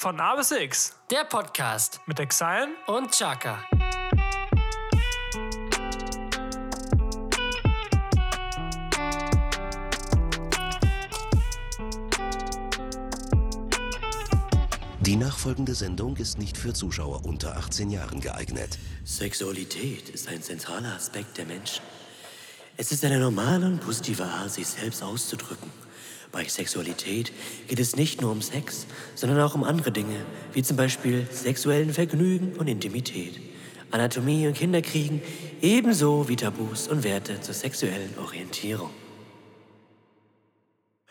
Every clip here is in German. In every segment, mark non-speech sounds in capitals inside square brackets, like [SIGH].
Von A bis X Der Podcast mit Exile und Chaka. Die nachfolgende Sendung ist nicht für Zuschauer unter 18 Jahren geeignet. Sexualität ist ein zentraler Aspekt der Menschen. Es ist eine normale und positive Art, sich selbst auszudrücken. Bei Sexualität geht es nicht nur um Sex, sondern auch um andere Dinge, wie zum Beispiel sexuellen Vergnügen und Intimität, Anatomie und Kinderkriegen, ebenso wie Tabus und Werte zur sexuellen Orientierung.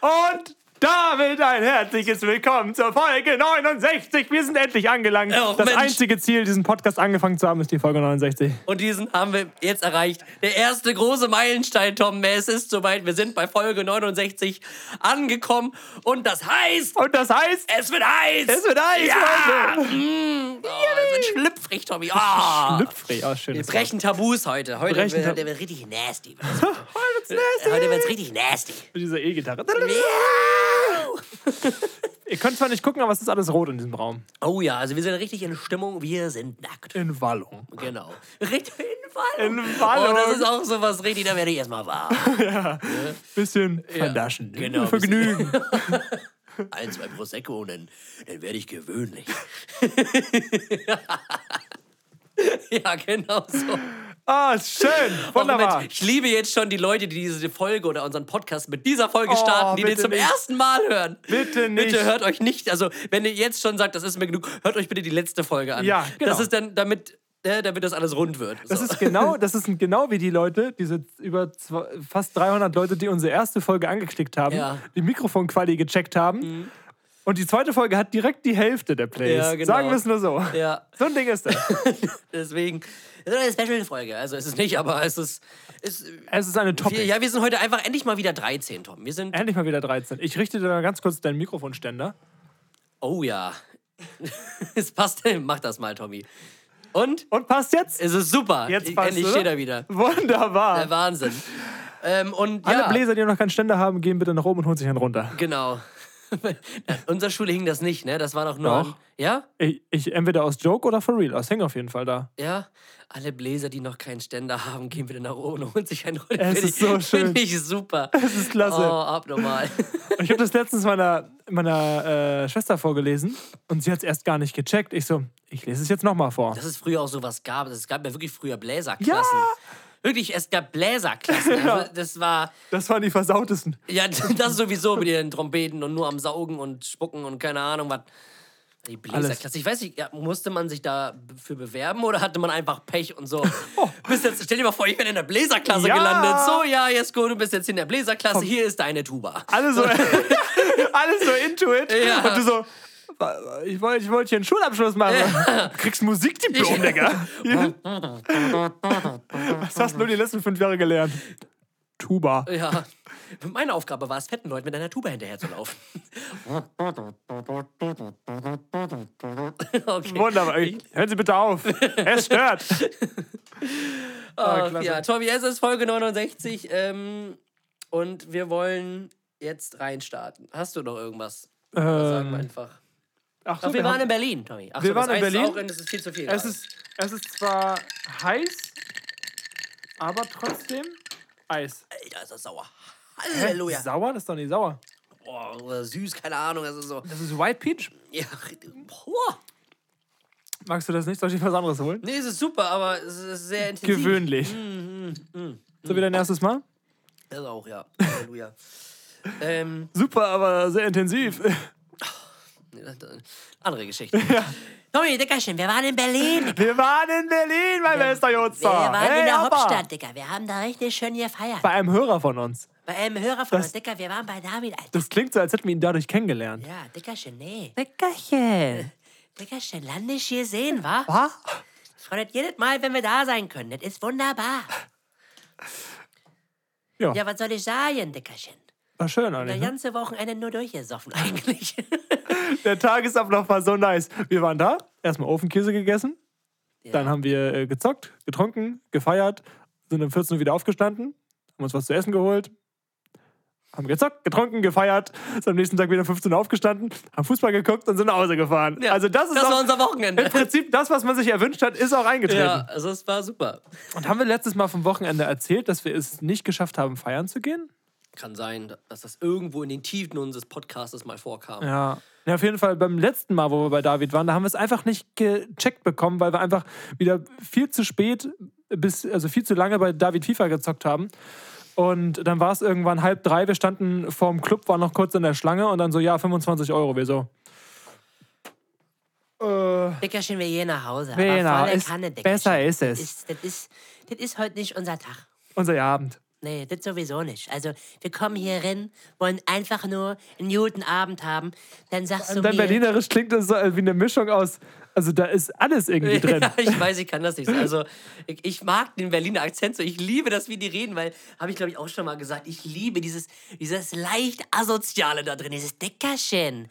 Und damit ein herzliches Willkommen zur Folge 69. Wir sind endlich angelangt. Oh, das Mensch. einzige Ziel, diesen Podcast angefangen zu haben, ist die Folge 69. Und diesen haben wir jetzt erreicht. Der erste große Meilenstein, Tom. Es ist soweit. Wir sind bei Folge 69 angekommen. Und das heißt, Und das heißt, es wird heiß. es wird heiß, Ja. Freunde. Mm. Oh, es wird schlüpfrig, Tommy. Oh. Schlüpfrig, oh, schön. Wir brechen Tabus heute. Heute Brechen wird, wird richtig nasty. [LAUGHS] Heute nasty. Heute wird's richtig nasty. Mit dieser E-Gitarre. [LAUGHS] Ihr könnt zwar nicht gucken, aber es ist alles rot in diesem Raum. Oh ja, also wir sind richtig in Stimmung. Wir sind nackt. In Wallung. Genau. Richtig in Wallung. In Wallung. Oh, das ist auch so was richtig, da werde ich erstmal warm. [LAUGHS] Bisschen vernaschen. genau, [LAUGHS] Vergnügen. Ein, zwei Prosecco und dann, dann werde ich gewöhnlich. ja, genau so. Ah, schön. Oh, Wunderbar. Moment, ich liebe jetzt schon die Leute, die diese Folge oder unseren Podcast mit dieser Folge Oh, starten, die den zum nicht. ersten Mal hören. Bitte nicht. Bitte hört euch nicht, also wenn ihr jetzt schon sagt, das ist mir genug, hört euch bitte die letzte Folge an. Ja, genau. Das ist dann, damit, äh, damit das alles rund wird. Das so. ist genau, das ist genau wie die Leute, diese über zwei, fast 300 Leute, die unsere erste Folge angeklickt haben, Ja. Mhm. die Mikrofonquali gecheckt haben. Und die zweite Folge hat direkt die Hälfte der Plays. Ja, genau. Sagen wir es nur so. Ja. So ein Ding ist das. [LAUGHS] Deswegen, das ist eine Special-Folge. Also es ist nicht, aber es ist. ist Es ist eine top wir, ja, wir sind heute einfach endlich mal wieder 13, Tom. Wir sind. Endlich mal wieder 13. Ich richte dir mal ganz kurz deinen Mikrofonständer. Oh ja. [LAUGHS] es passt. Mach das mal, Tommy. Und? Und passt jetzt? Es ist super. Jetzt passt Endlich steht er wieder. Wunderbar. Der Wahnsinn. Ähm, und Alle ja, Bläser, die noch keinen Ständer haben, gehen bitte nach oben und holen sich einen runter. genau. [LAUGHS] Unserer Schule hing das nicht, ne? Das war doch nur. Doch. An, ja? Ich, ich entweder aus Joke oder for real. Das hängt auf jeden Fall da. Ja. Alle Bläser, die noch keinen Ständer haben, gehen wieder nach oben und holen sich einen runter. Es Find ist ich- so schön. Finde ich super. Das ist klasse. Oh, abnormal. Ich habe das letztens meiner, meiner äh, Schwester vorgelesen und sie hat es erst gar nicht gecheckt. Ich so, ich lese es jetzt nochmal vor. dass es früher auch sowas gab. Es gab ja wirklich früher Bläserklassen. Ja! Wirklich, es gab Bläserklassen. [LAUGHS] Also, das war, Das waren die versautesten. ja, [LAUGHS] das sowieso mit ihren Trompeten und nur am Saugen und Spucken und keine Ahnung was. Die Bläserklasse. Ich weiß nicht, ja, musste man sich dafür bewerben oder hatte man einfach Pech und so? [LAUGHS] Bist jetzt, stell dir mal vor, ich bin in der Bläserklasse Oh. Ja. gelandet. So, ja, gut, du bist jetzt in der Bläserklasse. Hier ist deine Tuba. Alle so, alle so into it. Ja. Und du so, ich wollte ich wollt hier einen Schulabschluss machen. Du kriegst Musikdiplom, Digga. Was hast du nur die letzten fünf Jahre gelernt? Tuba. Ja. Meine Aufgabe war es, fetten Leuten mit einer Tuba hinterherzulaufen. okay. Wunderbar. Hören Sie bitte auf. Es stört. [LAUGHS] Klasse. ja, Tommy, es ist Folge 69 ähm, und wir wollen jetzt reinstarten. Hast du noch irgendwas? Sagen wir einfach. Ach so, wir haben- waren in Berlin, Tommy. Ach Wir so, waren das in Berlin. Auch, es ist viel zu viel. Es gerade. ist, es ist zwar heiß, aber trotzdem Eis. Alter, ist das sauer. Hä? Halleluja. Sauer? Das ist doch nicht sauer. Boah, süß, keine Ahnung. Das ist so. Das ist White Peach. Ja, boah. Magst du das nicht? Soll ich was anderes holen? Nee, es ist super, aber es ist sehr intensiv. Gewöhnlich. Mm, So wie dein erstes Mal? Das auch, ja. Halleluja. [LAUGHS] ähm, Super, aber sehr intensiv. Andere Geschichte. Tommy, Dickerchen, wir waren in Berlin. Wir waren in Berlin, mein bester Jutzer. Wir waren hey, in der Opa. Hauptstadt, Dicker. Wir haben da richtig schön gefeiert. Bei einem Hörer von uns. Bei einem Hörer von Das- uns, Dicker, wir waren bei David, Alter. Das klingt so, als hätten wir ihn dadurch kennengelernt. Ja, Dickerchen, nee. Dickerchen. [LAUGHS] Dickerchen, landisch hier sehen, wa? Was? Ich freue mich jedes Mal, wenn wir da sein können. Das ist wunderbar. Ja, Ja, was soll ich sagen, Dickerchen? war schön eigentlich. Ne? ganze Wochenende nur durchgesoffen [LAUGHS] eigentlich. Der Tagesablauf war so nice. Wir waren da, erstmal Ofenkäse gegessen, dann haben wir äh, gezockt, getrunken, gefeiert, sind um 14 Uhr wieder aufgestanden, haben uns was zu essen geholt, haben gezockt, getrunken, gefeiert, sind am nächsten Tag wieder um 15 Uhr aufgestanden, haben Fußball geguckt und sind nach Hause gefahren. Ja, also das ist das auch, war unser Wochenende. Im Prinzip das, was man sich erwünscht hat, ist auch eingetreten. Ja, also es war super. Und haben wir letztes Mal vom Wochenende erzählt, dass wir es nicht geschafft haben, feiern zu gehen? Kann sein, dass das irgendwo in den Tiefen unseres Podcastes mal vorkam. Ja. Ja, auf jeden Fall beim letzten Mal, wo wir bei David waren, da haben wir es einfach nicht gecheckt bekommen, weil wir einfach wieder viel zu spät, bis, also viel zu lange bei David FIFA gezockt haben. Und dann war es irgendwann halb drei, wir standen vorm Club, waren noch kurz in der Schlange und dann so, ja, 25 Euro. Wir so. Äh, Dickerchen, wir gehen nach Hause. Wir gehen nach- aber volle ist- Kanne, Dickerchen. besser ist es. Das ist, das, ist, das ist heute nicht unser Tag. unser Abend. Nee, das sowieso nicht. Also, wir kommen hier rein, wollen einfach nur einen guten Abend haben. Dann sagst du dann mir... Berlinerisch klingt das so wie eine Mischung aus, also da ist alles irgendwie [LAUGHS] drin. Ja, ich weiß, ich kann das nicht. so. Also, ich, ich mag den Berliner Akzent so. Ich liebe das, wie die reden, weil, habe ich glaube ich auch schon mal gesagt, ich liebe dieses, dieses leicht Asoziale da drin. Dieses Dickerchen.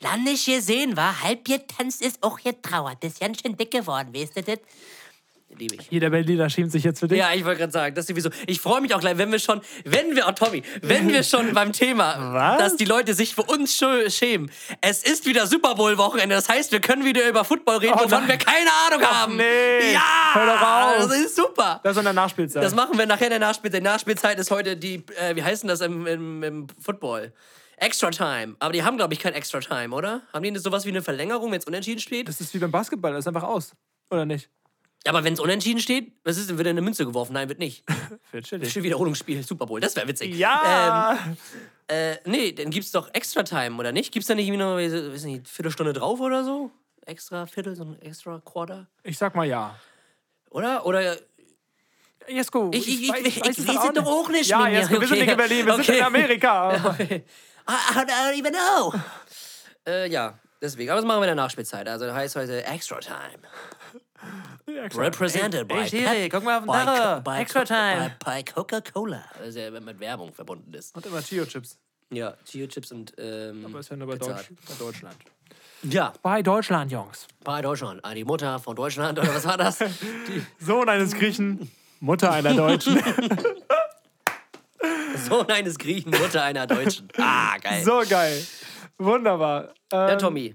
Lang nicht gesehen, war halb getanzt ist auch getrauert. Das ist ganz schön dick geworden, weißt du das? Liebe ich. Jeder Berliner schämt sich jetzt für dich. Ja, ich wollte gerade sagen, das ist sowieso. Ich freue mich auch gleich, wenn wir schon, wenn wir, oh Tommy, wenn wir schon [LAUGHS] beim Thema, Was? dass die Leute sich für uns schämen. Es ist wieder Super Bowl-Wochenende, das heißt, wir können wieder über Football reden, Oh wovon wir keine Ahnung Ach haben. nee. Ja! Hör doch auf. Das ist super. Das ist in der Nachspielzeit. Das machen wir nachher in der Nachspielzeit. Die Nachspielzeit ist heute die, äh, wie heißt denn das im, im, im Football? Extra Time. Aber die haben, glaube ich, kein Extra Time, oder? Haben die sowas wie eine Verlängerung, wenn es unentschieden steht? das ist wie beim Basketball, das ist einfach aus. Oder nicht? Aber wenn es unentschieden steht, was ist denn? Wird eine Münze geworfen? Nein, wird nicht. [LAUGHS] Wird chillig. Schön Wiederholungsspiel, Super Bowl, das wäre witzig. Ja! Ähm, äh, nee, dann gibt's doch Extra Time, oder nicht? Gibt's da nicht irgendwie noch, weiß nicht, Viertelstunde drauf oder so? Extra Viertel, so ein extra Quarter? ich sag mal ja. Oder? Oder Jesko, Ich- ich- ich- ich es weiß es doch auch nicht, Ja, Minja. Jesko, wir sind Okay. nicht in Berlin, wir Okay. sind in Amerika. [LAUGHS] I, I don't even know. [LAUGHS] Äh, ja, deswegen. Aber das machen wir in der Nachspielzeit. Also heißt heute Extra Time. Represented by, Ey, Siri, Pep- guck mal auf den by, by, Extra Time. By, by Coca-Cola. Also ja, mit Werbung verbunden ist. Und immer Chio-Chips. Ja, Chio-Chips und ähm, Aber ist ja nur bei. Deutsch, bei Deutschland. Ja, Bei Deutschland, Jungs. bei Deutschland. Ah, die Mutter von Deutschland, oder was war das? [LAUGHS] Sohn eines Griechen, Mutter einer Deutschen. [LAUGHS] Sohn eines Griechen, Mutter einer Deutschen. Ah, geil. so geil. Wunderbar. Ähm, Ja, Tommy.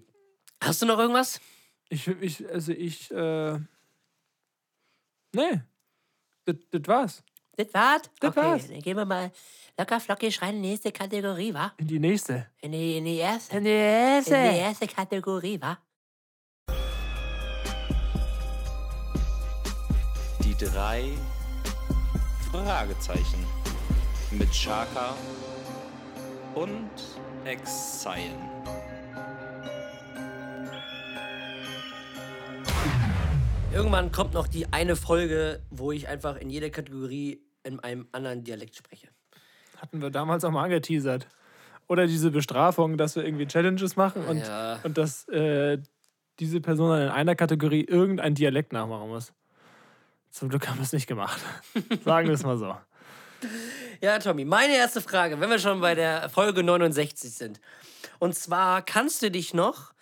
Hast du noch irgendwas? Ich, ich, also ich, äh. Nee. Das, das war's. Das war's? Das okay, war's. dann gehen wir mal locker flockig rein in die nächste Kategorie, wa? In die nächste. In die, in die erste. In die In die erste. erste Kategorie, wa? Die drei Fragezeichen mit Chaka und Exile. Irgendwann kommt noch die eine Folge, wo ich einfach in jeder Kategorie in einem anderen Dialekt spreche. Hatten wir damals auch mal angeteasert. Oder diese Bestrafung, dass wir irgendwie Challenges machen und, Ja. und dass äh, diese Person dann in einer Kategorie irgendein Dialekt nachmachen muss. Zum Glück haben wir es nicht gemacht. [LAUGHS] Sagen wir es mal so. Ja, Tommy, meine erste Frage, wenn wir schon bei der Folge 69 sind. Und zwar, kannst du dich noch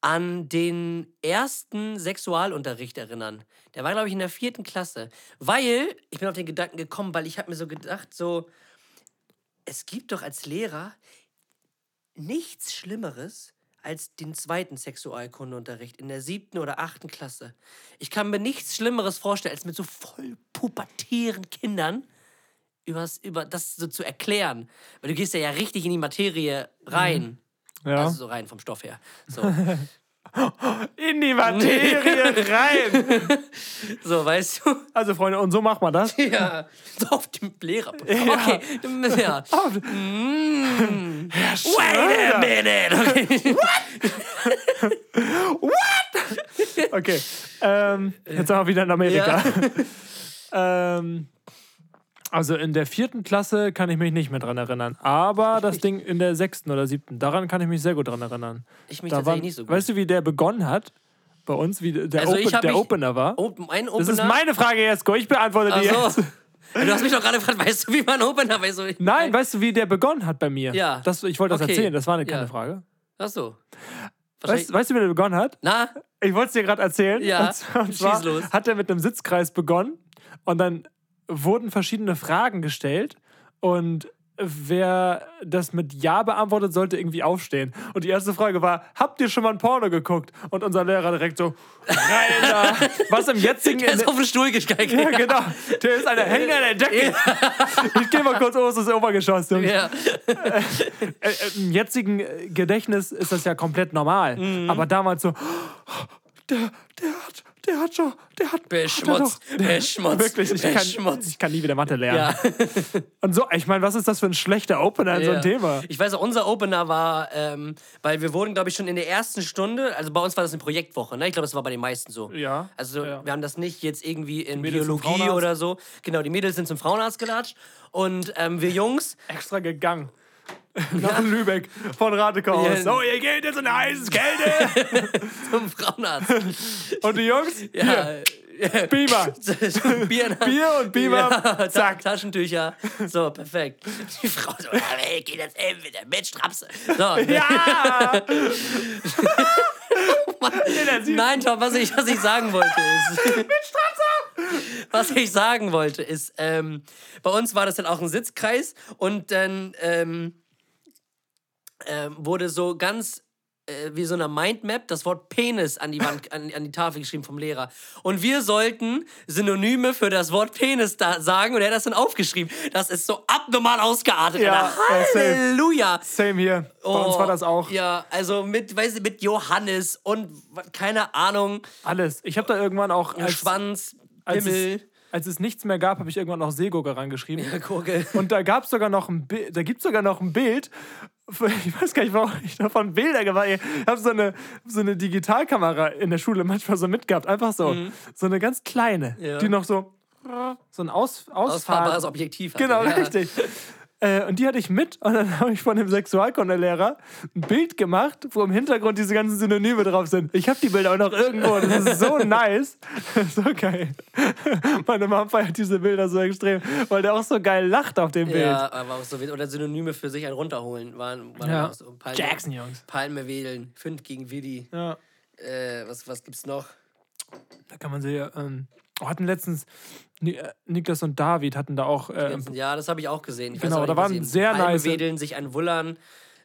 an den ersten Sexualunterricht erinnern? Der war, glaube ich, in der vierten Klasse. Weil, ich bin auf den Gedanken gekommen, weil ich habe mir so gedacht, so, es gibt doch als Lehrer nichts Schlimmeres als den zweiten Sexualkundeunterricht in der siebten oder achten Klasse. Ich kann mir nichts Schlimmeres vorstellen, als mit so voll pubertären Kindern übers, über das so zu erklären. Weil du gehst ja, ja richtig in die Materie rein. Ja. Also so rein vom Stoff her. So, [LAUGHS] In die Materie rein. [LAUGHS] so weißt du? Also, Freunde, und so macht man das. [LAUGHS] Ja, so auf dem Lehrer. Okay, ja. Mm. Wait a minute. Okay. Okay. Ähm, jetzt sind wir wieder in Amerika. ähm, also in der vierten Klasse kann ich mich nicht mehr dran erinnern. Aber das Ding in der sechsten oder siebten, daran kann ich mich sehr gut dran erinnern. Ich mich Da tatsächlich waren- nicht so gut. Weißt du, wie der begonnen hat? Bei uns, wie der, Also ich Open, der Opener war? Oh, mein das Opener. ist meine Frage, Jesko. Ich beantworte die Ach jetzt. so. Du hast mich doch gerade gefragt, weißt du, wie mein Opener weißt du? Nein, weißt du, wie der begonnen hat bei mir? Ja. Das, ich wollte das Okay. erzählen, das war eine, keine Ja. Frage. Ach so. Weißt, weißt du, wie der begonnen hat? Na? Ich wollte es dir gerade erzählen. Ja, Und zwar, und zwar los. hat er mit einem Sitzkreis begonnen und dann wurden verschiedene Fragen gestellt und wer das mit Ja beantwortet, sollte irgendwie aufstehen. Und die erste Frage war, habt ihr schon mal ein Porno geguckt? Und unser Lehrer direkt so, Alter, was im jetzigen... Der ist auf den Stuhl gesteigt. ja, genau. Der ist eine Hänger an der Decke. Ich gehe mal kurz aus das Obergeschoss. Ja. Äh, äh, Im jetzigen Gedächtnis ist das ja komplett normal. Mhm. Aber damals so, der, der hat, der hat schon, der hat. Doch- beschmutzt, [LAUGHS] Wirklich, ich kann, ich kann nie wieder Mathe lernen. Ja. [LAUGHS] Und so, ich meine, was ist das für ein schlechter Opener in so Ja. ein Thema? Ich weiß auch, unser Opener war, ähm, weil wir wurden, glaube ich, schon in der ersten Stunde, also bei uns war das eine Projektwoche, ne? Ich glaube, das war bei den meisten so. Ja, Also ja. wir haben das nicht jetzt irgendwie in Biologie oder so. Genau, die Mädels sind zum Frauenarzt gelatscht und ähm, wir Jungs, Extra gegangen. [LAUGHS] Nach Lübeck von Ratekau Ja. So, ihr geht jetzt in eine heiße Kälte. [LAUGHS] zum Frauenarzt. Und die Jungs? Ja. Hier, Beamer. [LAUGHS] Bier, der- Bier und Beamer. Ja, Zack. Ta Taschentücher. So, perfekt. Die Frau so, ja, ey, geht das eben wieder mit Strapse. So, Ja! Nein, Tom, was ich, was ich sagen wollte ist. [LAUGHS] was ich sagen wollte ist, ähm, bei uns war das dann auch ein Sitzkreis und dann ähm, ähm, wurde so ganz äh, wie so eine Mindmap das Wort Penis an die Wand, an, an die Tafel geschrieben vom Lehrer. Und wir sollten Synonyme für das Wort Penis da sagen und er hat das dann aufgeschrieben. Das ist so abnormal ausgeartet. Ja, ja. Halleluja. Same hier. Bei uns Oh, war das auch. Ja, also mit, weiß ich, mit Johannes und keine Ahnung, Alles. Ich habe da irgendwann auch als, Schwanz, als, es, Pimmel, als es nichts mehr gab, habe ich irgendwann noch Seegurke rangeschrieben. Gurke. Und da gab es sogar noch ein Bild, da gibt es sogar noch ein Bild. [LAUGHS] Ich weiß gar nicht, warum ich davon Bilder gemacht habe. Ich habe so eine, so eine Digitalkamera in der Schule manchmal so mitgehabt. Einfach so. So eine ganz kleine, Ja. die noch so, so ein Aus, Ausfahrbares Ausfahr Objektiv. hatte, Genau, ja. richtig. Äh, und die hatte ich mit und dann [LAUGHS] habe ich von dem Sexualkundelehrer ein Bild gemacht, wo im Hintergrund diese ganzen Synonyme drauf sind. Ich habe die Bilder auch noch irgendwo. [LAUGHS] Das ist so nice. so geil. [LAUGHS] Meine Mama feiert diese Bilder so extrem, weil der auch so geil lacht auf dem Bild. Ja, aber auch so, oder Synonyme für sich ein runterholen waren, waren Ja. auch so. Palme, Jackson, Jungs. Palme wedeln, Fünf gegen Willi. Ja, Äh, was, was gibt's noch? da kann man sehen. Ähm, hatten letztens äh, Niklas und David hatten da auch. Äh, Ja, das habe ich auch gesehen. Ich Genau, da waren sehr nice- wedeln, sich ein Wullern,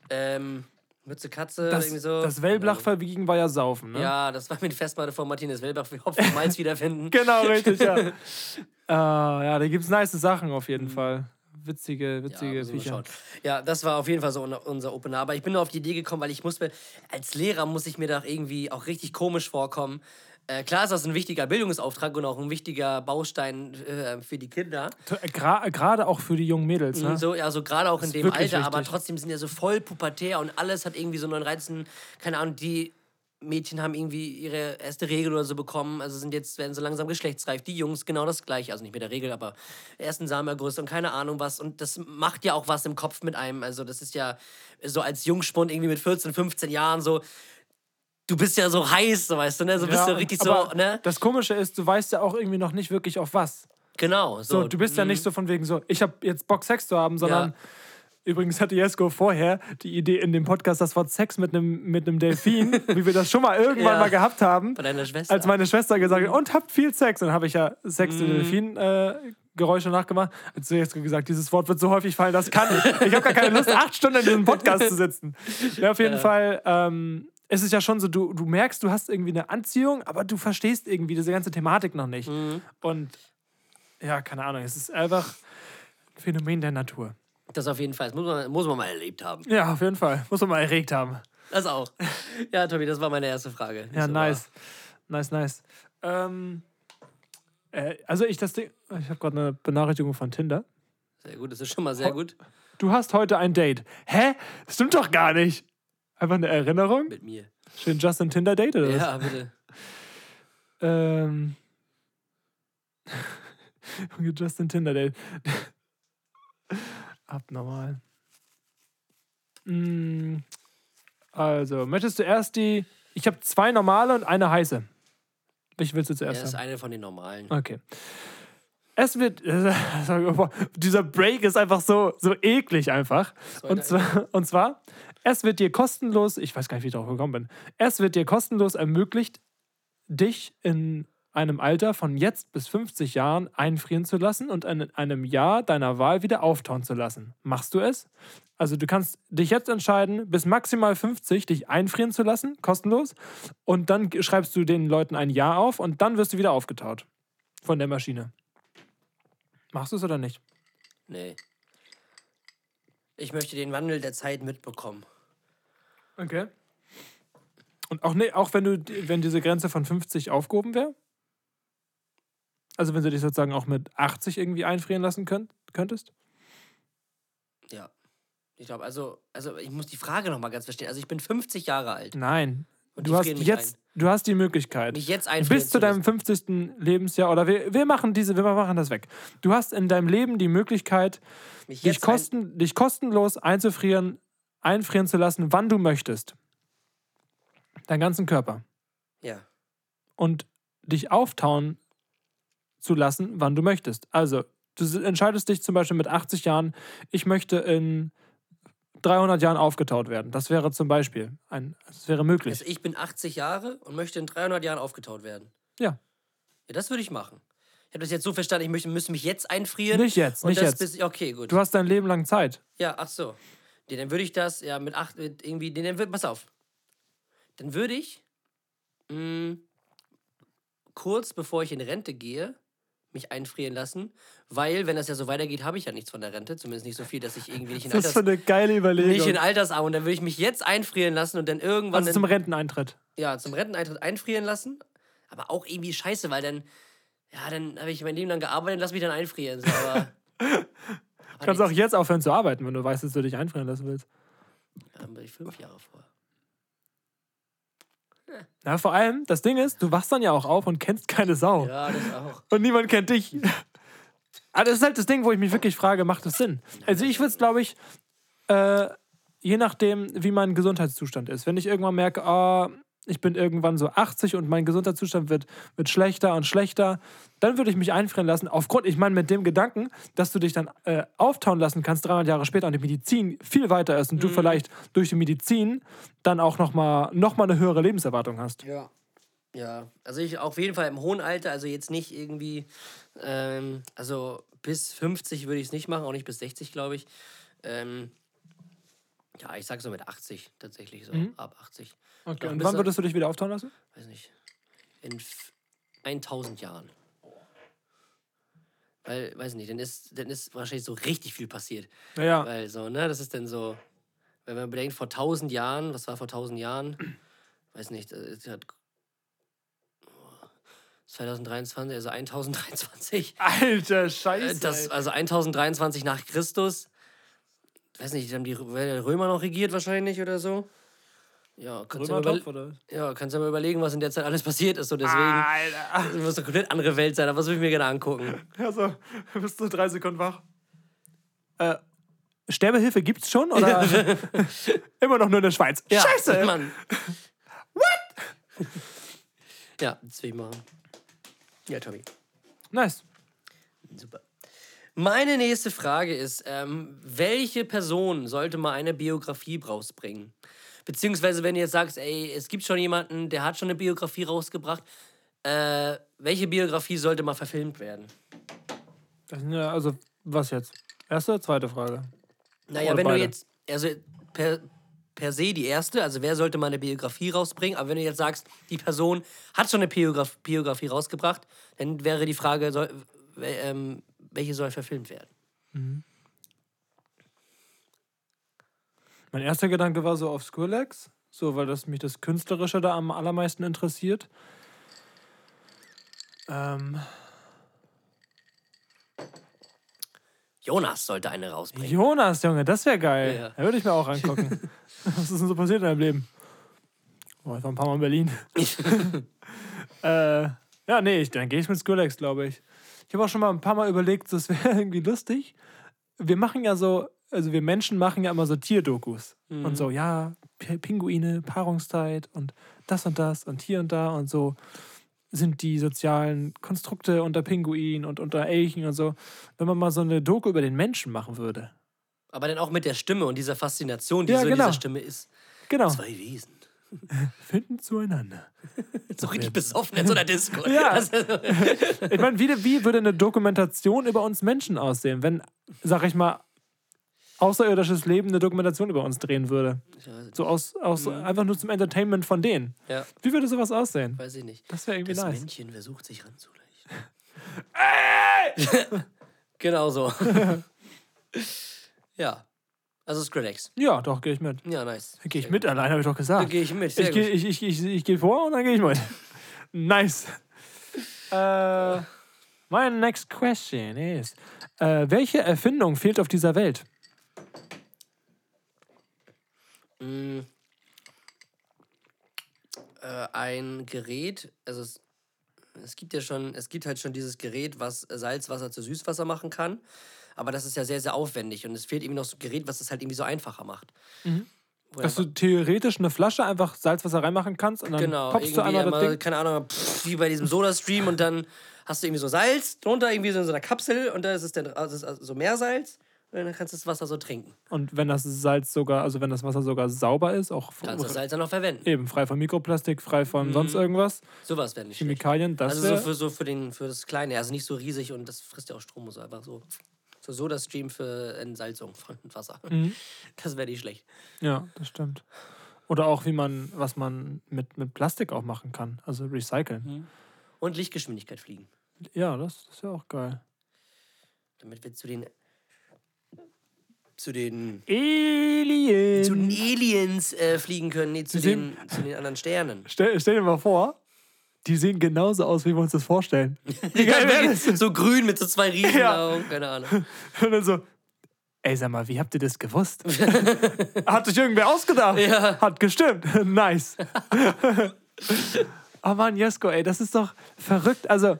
ähm, Mütze Katze, das, irgendwie so. das Wellblach verwiegen war ja Saufen, ne? Ja, das war [LAUGHS] mit Festplatte von Martinez Wellbach für Hopfen und Malz wiederfinden. [LAUGHS] Genau, richtig, ja. äh, [LAUGHS] ja, da gibt es nice Sachen auf jeden Fall. Witzige, Ja, witzige wir Viecher. ja, das war auf jeden Fall so unser- unser Opener. Aber ich bin nur auf die Idee gekommen, weil ich muss mir, als Lehrer muss ich mir da irgendwie auch richtig komisch vorkommen. Äh, klar ist das ein wichtiger Bildungsauftrag und auch ein wichtiger Baustein äh, für die Kinder. Gra- Gerade auch für die jungen Mädels, ne? So, also gerade auch in dem Alter, aber wichtig. trotzdem sind ja so voll pubertär und alles hat irgendwie so einen Reizen. Keine Ahnung, die Mädchen haben irgendwie ihre erste Regel oder so bekommen, also sind jetzt, werden so langsam geschlechtsreif. Die Jungs genau das gleiche, also nicht mit der Regel, aber ersten Samenerguss und keine Ahnung was. Und das macht ja auch was im Kopf mit einem. Also das ist ja so als Jungspund irgendwie mit 14, 15 Jahren so. Du bist ja so heiß, so weißt du, ne? So bist Ja, du richtig so, ne? Das Komische ist, du weißt ja auch irgendwie noch nicht wirklich auf was. Genau. So, So, du bist ja nicht so von wegen so, ich habe jetzt Bock, Sex zu haben, sondern Ja. übrigens hatte Jesko vorher die Idee in dem Podcast, das Wort Sex mit einem mit einem Delfin, wie wir das schon mal irgendwann Ja. mal gehabt haben. Bei deiner Schwester. Als meine Schwester gesagt hat, und habt viel Sex. Und dann habe ich ja Sex Mhm. in Delfin äh, Geräusche nachgemacht. Hat zu Jesko gesagt, dieses Wort wird so häufig fallen, das kann ich. Ich habe gar keine Lust, acht Stunden in diesem Podcast zu sitzen. [LAUGHS] Ja, auf jeden Fall. Ähm, es ist ja schon so, du, du merkst, du hast irgendwie eine Anziehung, aber du verstehst irgendwie diese ganze Thematik noch nicht. Mhm. Und ja, keine Ahnung, es ist einfach ein Phänomen der Natur. Das auf jeden Fall. Das muss man, muss man mal erlebt haben. Ja, auf jeden Fall. Muss man mal erregt haben. Das auch. Ja, Tobi, das war meine erste Frage. Ja, So nice. Nice, nice. Ähm, äh, also ich das Ding, ich habe gerade eine Benachrichtigung von Tinder. War. Sehr gut, das ist schon mal sehr gut Du hast heute ein Date. Hä? Stimmt doch gar nicht. Einfach eine Erinnerung? mit mir. Schön Justin Tinder Date oder was? Ja, bitte. [LAUGHS] Ähm. Junge, [LAUGHS] Justin Tinder Date. [LAUGHS] Abnormal. Mm, Also, möchtest du erst die. Ich habe zwei normale und eine heiße. Welche willst du Er zuerst ist haben? eine von den normalen. Okay. Es wird. Dieser Break ist einfach so, so eklig einfach. Und zwar, und zwar, es wird dir kostenlos, ich weiß gar nicht, wie ich darauf gekommen bin, es wird dir kostenlos ermöglicht, dich in einem Alter von jetzt bis 50 Jahren einfrieren zu lassen und in einem Jahr deiner Wahl wieder auftauen zu lassen. Machst du es? Also du kannst dich jetzt entscheiden, bis maximal 50 dich einfrieren zu lassen, kostenlos. Und dann schreibst du den Leuten ein Jahr auf und dann wirst du wieder aufgetaut von der Maschine. Machst du es oder nicht? Nee. Ich möchte den Wandel der Zeit mitbekommen. Okay. Und auch, nee, auch wenn du wenn diese Grenze von 50 aufgehoben wäre? Also wenn du dich sozusagen auch mit 80 irgendwie einfrieren lassen könnt, könntest? Ja. Ich glaube, also, also ich muss die Frage nochmal ganz verstehen. Also ich bin 50 Jahre alt. Nein. Und Du hast, jetzt, du hast die Möglichkeit. Mich jetzt einfrieren bis zu deinem 50. Lebensjahr oder wir, wir machen diese, wir machen das weg. Du hast in deinem Leben die Möglichkeit, dich, ein- kosten, dich kostenlos einzufrieren, einfrieren zu lassen, wann du möchtest. Deinen ganzen Körper. Ja. Und dich auftauen zu lassen, wann du möchtest. Also, du entscheidest dich zum Beispiel mit 80 Jahren, ich möchte in 300 Jahren aufgetaut werden. Das wäre zum Beispiel ein, das wäre möglich. Also ich bin 80 Jahre und möchte in 300 Jahren aufgetaut werden. Ja. Ja, das würde ich machen. Ich habe das jetzt so verstanden, ich möchte, müsste mich jetzt einfrieren. Nicht jetzt, nicht jetzt. Bis, okay, gut. Du hast dein Leben lang Zeit. Ja, ach so. Nee, dann würde ich das, ja, mit acht, mit irgendwie, nee, dann würde, pass auf. Dann würde ich, mh, kurz bevor ich in Rente gehe, mich einfrieren lassen, weil, wenn das ja so weitergeht, habe ich ja nichts von der Rente, zumindest nicht so viel, dass ich irgendwie nicht in, [LAUGHS] Das ist Alters, für eine geile Überlegung. nicht in Altersarmut, dann würde ich mich jetzt einfrieren lassen und dann irgendwann, also zum Renteneintritt. ja, zum Renteneintritt einfrieren lassen, aber auch irgendwie scheiße, weil dann, ja, dann habe ich mein Leben lang gearbeitet, lass mich dann einfrieren, so, aber... [LAUGHS] Du kannst auch jetzt aufhören zu arbeiten, wenn du weißt, dass du dich einfrieren lassen willst. Dann bin ich fünf Jahre vor. Na, vor allem, das Ding ist, du wachst dann ja auch auf und kennst keine Sau. Ja, das auch. Und niemand kennt dich. Aber das ist halt das Ding, wo ich mich wirklich frage, macht das Sinn? Also ich würde es, glaube ich, äh, je nachdem, wie mein Gesundheitszustand ist. Wenn ich irgendwann merke, ah, ich bin irgendwann so 80 und mein Gesundheitszustand wird, wird schlechter und schlechter, dann würde ich mich einfrieren lassen. Aufgrund, ich meine, mit dem Gedanken, dass du dich dann äh, auftauen lassen kannst, 300 Jahre später und die Medizin viel weiter ist und du vielleicht durch die Medizin dann auch nochmal noch mal eine höhere Lebenserwartung hast. Ja. Ja, also ich auf jeden Fall im hohen Alter, also jetzt nicht irgendwie, ähm, also bis 50 würde ich es nicht machen, auch nicht bis 60, glaube ich. Ähm, ja, ich sag so mit 80 tatsächlich, so ab 80. Okay. Und wann würdest du dich wieder auftauen lassen? Weiß nicht, in f- 1000 Jahren. Weil, weiß nicht, dann ist, dann ist wahrscheinlich so richtig viel passiert. Naja, Weil so, ne, das ist dann so, wenn man bedenkt, vor 1000 Jahren, was war vor 1000 Jahren? [CLEARS THROAT] Weiß nicht, äh, es hat 2023, also 1023. [LAUGHS] alter Äh, Scheiße. Das, also 1023 nach Christus. Weiß nicht, haben die Rö- Römer noch regiert wahrscheinlich oder so. Ja, kannst du überle oder? ja, kannst du ja mal überlegen, was in der Zeit alles passiert ist. So deswegen. Alter. Das muss eine komplett andere Welt sein, aber das würde ich mir gerne angucken. Also, [LAUGHS] bist du drei Sekunden wach? Äh, Sterbehilfe gibt's schon? Oder [LAUGHS] immer noch nur in der Schweiz? Ja, Scheiße! Mann. [LAUGHS] What? ja, will ich machen. Ja, Tommy. Nice. Super. Meine nächste Frage ist, ähm, welche Person sollte mal eine Biografie rausbringen? Beziehungsweise, wenn du jetzt sagst, ey, es gibt schon jemanden, der hat schon eine Biografie rausgebracht, äh, welche Biografie sollte mal verfilmt werden? Ja, also, was jetzt? Erste oder zweite Frage? Naja, Oder wenn beide? du jetzt, also per, per se die erste, also wer sollte mal eine Biografie rausbringen, aber wenn du jetzt sagst, die Person hat schon eine Biograf Biografie rausgebracht, dann wäre die Frage, soll, ähm, welche soll verfilmt werden? Mein erster Gedanke war so auf Skrillex, so weil das mich das Künstlerische da am allermeisten interessiert. Ähm, Jonas sollte eine rausbringen. Jonas, Junge, das wäre geil. Ja. Da würde ich mir auch angucken. [LAUGHS] Was ist denn so passiert in deinem Leben? Oh, ich war ein paar Mal in Berlin. [LAUGHS] [LAUGHS] äh, ja, nee, ich, dann gehe ich mit Skrillex, glaube ich. Ich habe auch schon mal ein paar Mal überlegt, das wäre irgendwie lustig. Wir machen ja so, also wir Menschen machen ja immer so Tierdokus. Und so, ja, Pinguine, Paarungszeit und das und das und hier und da und so sind die sozialen Konstrukte unter Pinguinen und unter Elchen und so. Wenn man mal so eine Doku über den Menschen machen würde. Aber dann auch mit der Stimme und dieser Faszination, die Ja, so in genau. dieser Stimme ist. Genau. Zwei Wesen. [LAUGHS] Finden zueinander. [LAUGHS] So richtig besoffen in so einer Disco. Ja. Ist- [LAUGHS] Ich meine, wie, wie würde eine Dokumentation über uns Menschen aussehen, wenn, sag ich mal, außerirdisches Leben eine Dokumentation über uns drehen würde? So aus, aus einfach nur zum Entertainment von denen. ja, Wie würde sowas aussehen? weiß ich nicht. Das wäre irgendwie Das nice. Männchen versucht sich ranzuleichen. [LAUGHS] [LAUGHS] genau so. [LAUGHS] ja. Also Skrillex. Ja, doch, gehe ich mit. Ja, nice. Gehe ich mit allein, habe ich doch gesagt. Da gehe ich mit. Sehr Ich gehe ich, ich, ich, ich geh vor und dann gehe ich mit. nice. Äh, my next question is: äh, Welche Erfindung fehlt auf dieser Welt? Mm. Äh, ein Gerät, also es, es gibt ja schon, es gibt halt schon dieses Gerät, was Salzwasser zu Süßwasser machen kann. Aber das ist ja sehr, sehr aufwendig und es fehlt irgendwie noch so ein Gerät, was das halt irgendwie so einfacher macht. Wo Dass du theoretisch eine Flasche einfach Salzwasser reinmachen kannst und dann genau, poppst du einmal das Ding. keine Ahnung, pff, wie bei diesem Soda-Stream und dann hast du irgendwie so Salz drunter, irgendwie so in so einer Kapsel und da ist es dann also so Meersalz dann kannst du das Wasser so trinken. Und wenn das Salz sogar, also wenn das Wasser sogar sauber ist, auch Kannst das Salz dann noch verwenden. eben frei von Mikroplastik, frei von Mhm. sonst irgendwas, Sowas wäre nicht schlecht. Chemikalien, das Also so für, so für, den, für das Kleine, also nicht so riesig und das frisst ja auch Strom, so einfach so. So Soda-Stream für Entsalzung von Wasser. Mhm. Das wäre nicht schlecht. ja, das stimmt. Oder auch wie man, was man mit, mit Plastik auch machen kann, also recyceln. Mhm. Und Lichtgeschwindigkeit fliegen. Ja, das ist ja auch geil. Damit wir zu den zu den Alien. zu den Aliens äh, fliegen können, nee, zu den, zu den anderen Sternen. Stell, stell dir mal vor, die sehen genauso aus, wie wir uns das vorstellen. [LAUGHS] Wie geil wäre [LAUGHS] das? so grün mit so zwei riesen Ja. Augen, keine Ahnung. [LAUGHS] Und dann so, ey, sag mal, wie habt ihr das gewusst? Hat sich irgendwer ausgedacht? Ja. Hat gestimmt. nice. oh Mann, Jesko, ey, das ist doch verrückt. Also,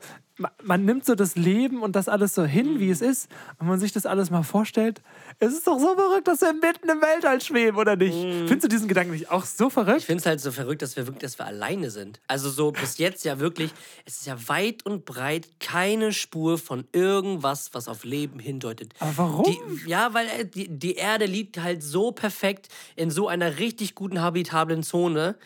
man nimmt so das Leben und das alles so hin, wie es ist. Und man sich das alles mal vorstellt. Es ist doch so verrückt, dass wir mitten im Weltall schweben, oder nicht? Findest du diesen Gedanken nicht auch so Ich verrückt? finde es halt so verrückt, dass wir wirklich, dass wir alleine sind. Also so bis jetzt ja wirklich, es ist ja weit und breit keine Spur von irgendwas, was auf Leben hindeutet. Aber warum? Die, ja, weil äh, die, die Erde liegt halt so perfekt in so einer richtig guten habitablen Zone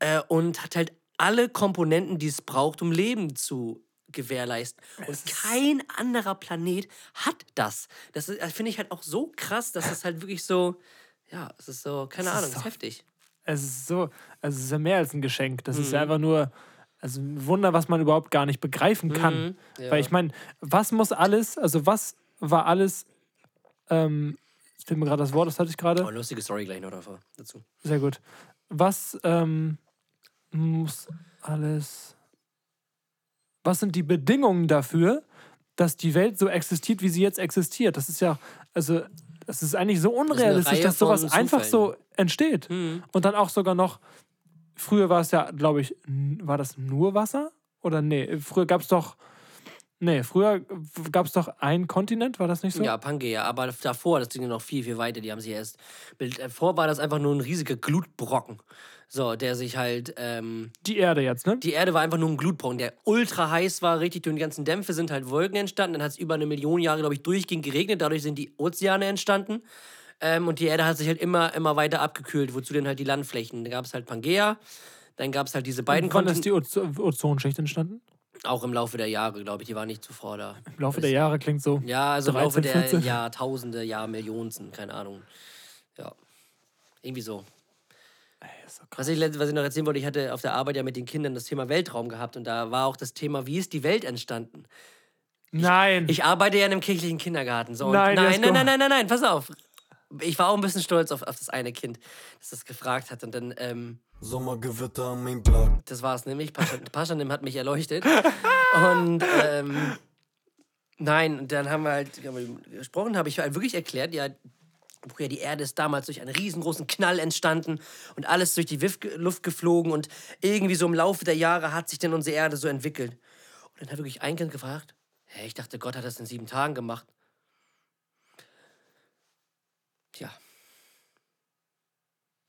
äh, und hat halt alle Komponenten, die es braucht, um Leben zu gewährleisten. Und kein anderer Planet hat das. Das das finde ich halt auch so krass, dass es halt wirklich so, ja, es ist so, keine ist Ahnung, es ist doch- heftig. Es ist so, also es ist ja mehr als ein Geschenk. Das Mhm. ist ja einfach nur also ein Wunder, was man überhaupt gar nicht begreifen kann. Mhm, ja. Weil ich meine, was muss alles, also was war alles, ähm, jetzt fehlt mir gerade das Wort, das hatte ich gerade. Oh, lustige Story gleich noch davor, dazu. Sehr gut. Was ähm, muss alles. Was sind die Bedingungen dafür, dass die Welt so existiert, wie sie jetzt existiert? Das ist ja, also, es ist eigentlich so unrealistisch, Reihe dass sowas einfach so entsteht. Mhm. Und dann auch sogar noch, früher war es ja, glaube ich, war das nur Wasser? Oder nee, früher gab es doch, nee, früher gab es doch einen Kontinent, war das nicht so? Ja, Pangea, aber davor, das ging ja noch viel, viel weiter, die haben sich erst. Davor war das einfach nur ein riesiger Glutbrocken. So, der sich halt. Ähm, Die Erde jetzt, ne? die Erde war einfach nur ein Glutbrocken, der ultra heiß war, richtig durch die ganzen Dämpfe sind halt Wolken entstanden. Dann hat es über eine Million Jahre, glaube ich, durchgehend geregnet. Dadurch sind die Ozeane entstanden. Ähm, und die Erde hat sich halt immer, immer weiter abgekühlt, wozu dann halt die Landflächen. Da gab es halt Pangea, dann gab es halt diese beiden Und wann ist Kontinente. die Ozo- Ozonschicht entstanden? Auch im Laufe der Jahre, glaube ich, die war nicht zuvor da. Im Laufe der Jahre klingt so. Ja, also im 13, Laufe der 14. Jahrtausende, Jahrmillionensten, keine Ahnung. Ja. Irgendwie so. Was ich, was ich noch erzählen wollte, ich hatte auf der Arbeit ja mit den Kindern das Thema Weltraum gehabt und da war auch das Thema, wie ist die Welt entstanden? Nein. Ich arbeite ja in einem kirchlichen Kindergarten. So, Nein, nein, nein, nein, nein, nein, nein, pass auf. Ich war auch ein bisschen stolz auf, auf das eine Kind, das das gefragt hat. Und dann, ähm, Sommergewitter am Mainblock. das war es nämlich, Pascha- [LAUGHS] Paschanim hat mich erleuchtet. Und ähm, nein, und dann haben wir halt haben wir gesprochen, habe ich halt wirklich erklärt, ja, ja, die Erde ist damals durch einen riesengroßen Knall entstanden und alles durch die Luft geflogen und irgendwie so im Laufe der Jahre hat sich dann unsere Erde so entwickelt. Und dann hat wirklich ein Kind gefragt, hä, ich dachte, Gott hat das in sieben Tagen gemacht. Tja.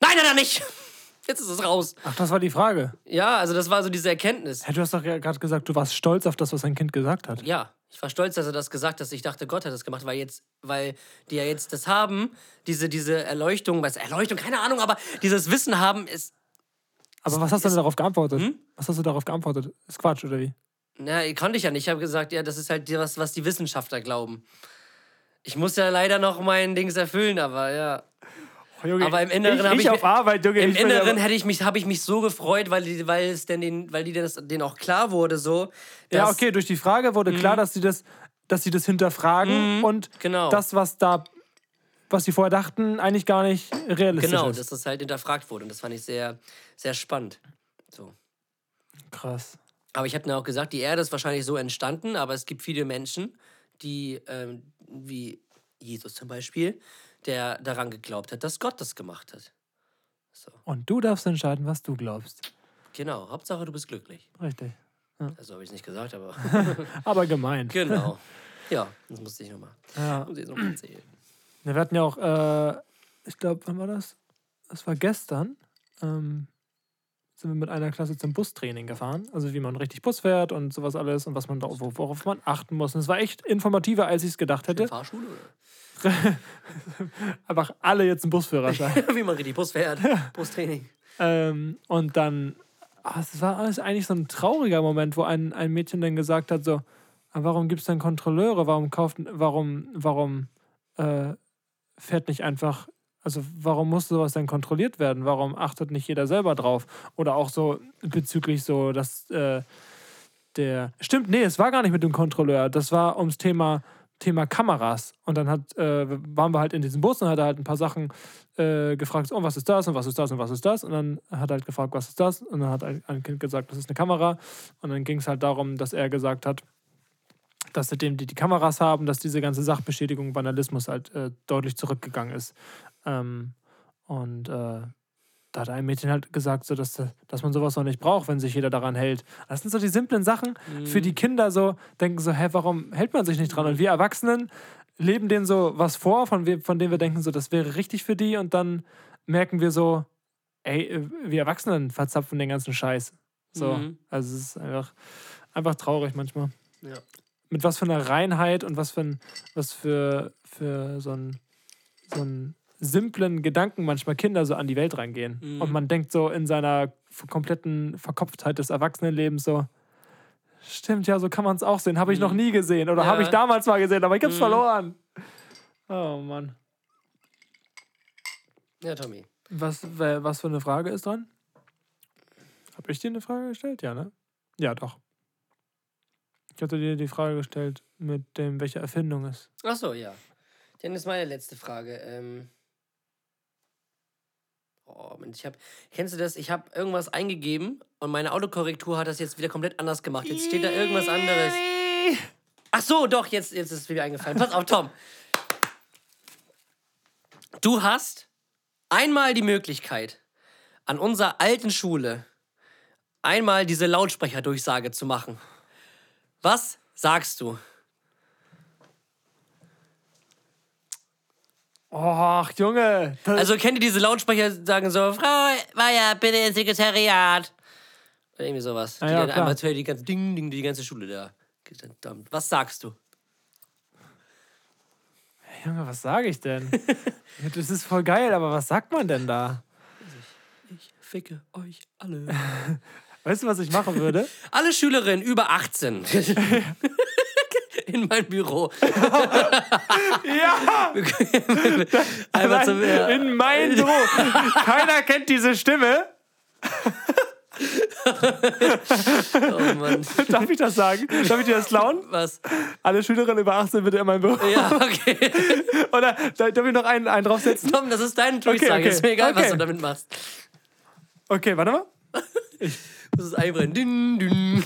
Nein, nein, nein, nicht! [LAUGHS] Jetzt ist es raus. Ach, das war die Frage. Ja, also das war so diese Erkenntnis. Hey, du hast doch gerade gesagt, du warst stolz auf das, was dein Kind gesagt hat. Ja, ich war stolz, dass er das gesagt hat. Ich dachte, Gott hat das gemacht, weil jetzt, weil die ja jetzt das haben, diese, diese Erleuchtung, was Erleuchtung, keine Ahnung, aber dieses Wissen haben ist. Aber was hast du denn darauf geantwortet? Hm? Was hast du darauf geantwortet? Ist Quatsch, oder wie? Na, konnte ich ja nicht. Ich habe gesagt, ja, das ist halt was, was die Wissenschaftler glauben. Ich muss ja leider noch mein Dings erfüllen, aber ja. Oh, Junge, Aber im Inneren ich, hab ich ich auf mi- Arbeit, Junge. Im ich Inneren hätte ich mich, habe ich mich so gefreut, weil, die, weil es denn den, weil die das, denen auch klar wurde, so. ja, okay, durch die Frage wurde klar, dass sie das, dass sie das hinterfragen und genau. das, was da, was sie vorher dachten, eigentlich gar nicht realistisch Genau, ist. dass das halt hinterfragt wurde. Und das fand ich sehr, sehr spannend. So. Krass. Aber ich habe mir auch gesagt, die Erde ist wahrscheinlich so entstanden, aber es gibt viele Menschen, die, ähm, wie Jesus zum Beispiel, der daran geglaubt hat, dass Gott das gemacht hat. So, Und du darfst entscheiden, was du glaubst. genau. Hauptsache, du bist glücklich. Richtig. Also habe ich es nicht gesagt, aber [LAUGHS] Aber gemeint. [LAUGHS] genau. Ja, das musste ich nochmal Ja. muss ich noch mal erzählen. Ja, Wir hatten ja auch, äh, ich glaube, wann war das? Das war gestern. Ähm, sind wir mit einer Klasse zum Bustraining gefahren. Also wie man richtig Bus fährt und sowas alles und was man da, wo- worauf man achten muss. Und es war echt informativer, als ich es gedacht hätte. Fahrschule oder? [LAUGHS] Einfach alle jetzt einen Busführerschein. [LAUGHS] Wie man richtig Bus fährt. Bustraining. ähm, und dann, ah, es war alles eigentlich so ein trauriger Moment, wo ein, ein Mädchen dann gesagt hat, so, "Ah, warum gibt es denn Kontrolleure? Warum kauft, warum, warum äh, fährt nicht einfach, also warum muss sowas denn kontrolliert werden? Warum achtet nicht jeder selber drauf? Oder auch so bezüglich so, dass äh, der, stimmt, nee, es war gar nicht mit dem Kontrolleur, das war ums Thema Thema Kameras. Und dann hat, äh, waren wir halt in diesem Bus und hat er halt ein paar Sachen äh, gefragt, oh, was ist das und was ist das und was ist das? Und dann hat er halt gefragt, was ist das? Und dann hat ein, Kind gesagt, das ist eine Kamera. Und dann ging es halt darum, dass er gesagt hat, dass seitdem die die Kameras haben, dass diese ganze Sachbeschädigung, Vandalismus halt äh, deutlich zurückgegangen ist. Ähm, und äh, da hat ein Mädchen halt gesagt, so, dass, dass man sowas noch nicht braucht, wenn sich jeder daran hält. Das sind so die simplen Sachen für die Kinder so, denken so, hä, warum hält man sich nicht dran? Und wir Erwachsenen leben denen so was vor, von, we- von dem wir denken, so, das wäre richtig für die und dann merken wir so, ey, äh, wir Erwachsenen verzapfen den ganzen Scheiß. So, Mhm. also es ist einfach, einfach traurig manchmal. Ja. Mit was für einer Reinheit und was für, ein, was für, für so einen so einen simplen Gedanken manchmal Kinder so an die Welt reingehen. Mhm. Und man denkt so in seiner kompletten Verkopftheit des Erwachsenenlebens so, stimmt, ja, so kann man es auch sehen. Habe ich noch nie gesehen oder habe Mhm. Ja. ich damals mal gesehen, aber ich hab's Mhm. verloren. Oh Mann. Ja, Tommy. Was, was für eine Frage ist dran? Habe ich dir eine Frage gestellt? Ja, ne? Ja, doch. Ich hatte dir die Frage gestellt mit dem, welche Erfindung es. Ach so, ja. Dann ist meine letzte Frage. Ähm oh, Mensch, ich hab, kennst du das? Ich habe irgendwas eingegeben und meine Autokorrektur hat das jetzt wieder komplett anders gemacht. Jetzt steht da irgendwas anderes. Ach so, doch, jetzt, jetzt ist es wieder eingefallen. Pass auf, Tom. Du hast einmal die Möglichkeit, an unserer alten Schule einmal diese Lautsprecherdurchsage zu machen. Was sagst du? Och, Junge. Also kennt ihr diese Lautsprecher, die sagen so, Frau Meier, bitte ins Sekretariat. Oder irgendwie sowas. Ja, die ja, dann klar. einmal die ganze, ding, ding, die ganze Schule da. Verdammt. Was sagst du? Junge, was sage ich denn? [LAUGHS] das ist voll geil, aber was sagt man denn da? Ich ficke euch alle. [LAUGHS] Weißt du, was ich machen würde? [LAUGHS] alle Schülerinnen über 18. In mein Büro. [LAUGHS] [LAUGHS] ja! Einmal zum, ja. In mein Büro. [LAUGHS] Keiner kennt diese Stimme. Oh Mann. Darf ich das sagen? Darf ich dir das klauen? Was? Alle Schülerinnen über 18 bitte in mein Büro. Ja, okay. Oder da- darf ich noch einen, einen draufsetzen? Tom, das ist deine Durchsage. okay. Ist mir egal, was Okay. du damit machst. Okay, warte mal. Das ist einbrennen. Ding, ding.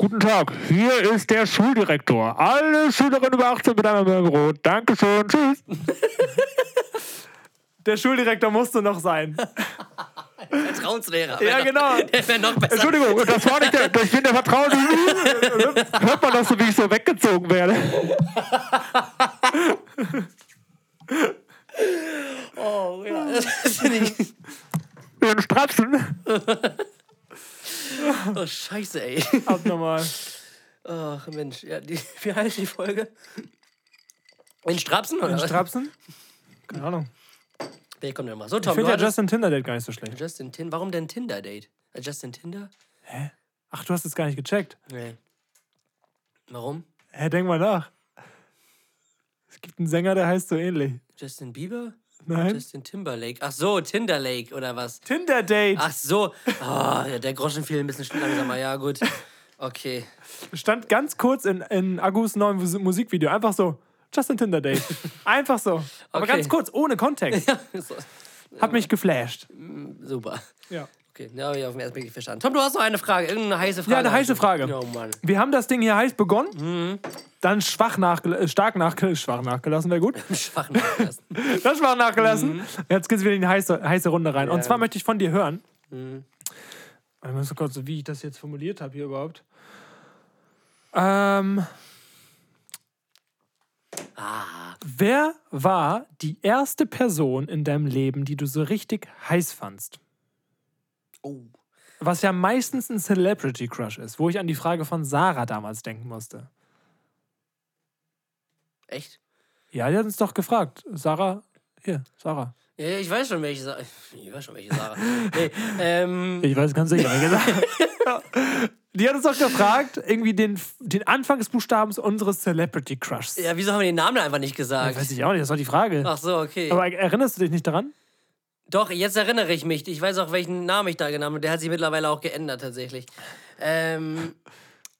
Guten Tag, hier ist der Schuldirektor. Alle Schülerinnen über 18 bitte einmal in mein Büro. Dankeschön, tschüss. [LAUGHS] Der Schuldirektor musste noch sein. Vertrauenslehrer. Ja, Wär genau. Noch, [LAUGHS] der wäre noch besser. Entschuldigung, das war nicht der, ich bin der Vertraute. [LAUGHS] Hört man das so, wie ich so weggezogen werde? Oh, ja. Das finde ich. Den Strapsen. [LAUGHS] Oh, scheiße, ey. Abnormal. Ach, Mensch. Ja, die, [LAUGHS] wie heißt die Folge? In Strapsen, oder? Was? Strapsen? Keine Ahnung. Der kommt ja mal. So, Ich Tom, du finde ja Justin Tinder-Date gar nicht so schlecht. Justin Tin. Warum denn Tinder-Date? Äh, Justin Tinder? Ach, du hast es gar nicht gecheckt. Nee. Warum? Hä, denk mal nach. Es gibt einen Sänger, der heißt so ähnlich. Justin Bieber? Nein? Justin Timberlake. Ach so, Tinderlake oder was? Tinder-Date. Ach so. Ja, der Groschen fiel ein bisschen langsamer. Ja, gut. Okay. Stand ganz kurz in, in Agus neuem Mus- Musikvideo. Einfach so, Justin Tinder-Date. [LAUGHS] Einfach so. Aber Okay. ganz kurz, ohne Kontext. [LAUGHS] Ja, so, Hat mich geflasht. super. Ja. Okay, ja, hab ich auf den ersten Blick nicht verstanden. Tom, du hast noch eine Frage. Irgendeine heiße Frage. Ja, eine heiße Frage. Oh Mann. Wir haben das Ding hier heiß begonnen, dann schwach nachgel äh, stark nachgel schwach nachgelassen, wäre gut. [LAUGHS] Schwach nachgelassen. [LAUGHS] Dann schwach nachgelassen. Jetzt geht's wieder in die heiße, heiße Runde rein. Und zwar möchte ich von dir hören. Ich muss kurz, wie ich das jetzt formuliert habe hier überhaupt. Ähm, Wer war die erste Person in deinem Leben, die du so richtig heiß fandst? Oh. Was ja meistens ein Celebrity Crush ist, wo ich an die Frage von Sarah damals denken musste. Echt? Ja, die hat uns doch gefragt. Sarah, hier, Sarah. Ja, ich weiß schon, welche Sarah. [LAUGHS] Ich weiß schon, welche Sarah. Nee, [LAUGHS] ähm, Ich weiß ganz sicher. Ja. [LAUGHS] Die hat uns doch gefragt, irgendwie den, den Anfangsbuchstaben unseres Celebrity Crushs. ja, wieso haben wir den Namen einfach nicht gesagt? Weiß ich auch nicht, das war die Frage. Ach so, okay. Aber erinnerst du dich nicht daran? Doch, jetzt erinnere ich mich. Ich weiß auch, welchen Namen ich da genommen habe. Der hat sich mittlerweile auch geändert, tatsächlich. Ähm,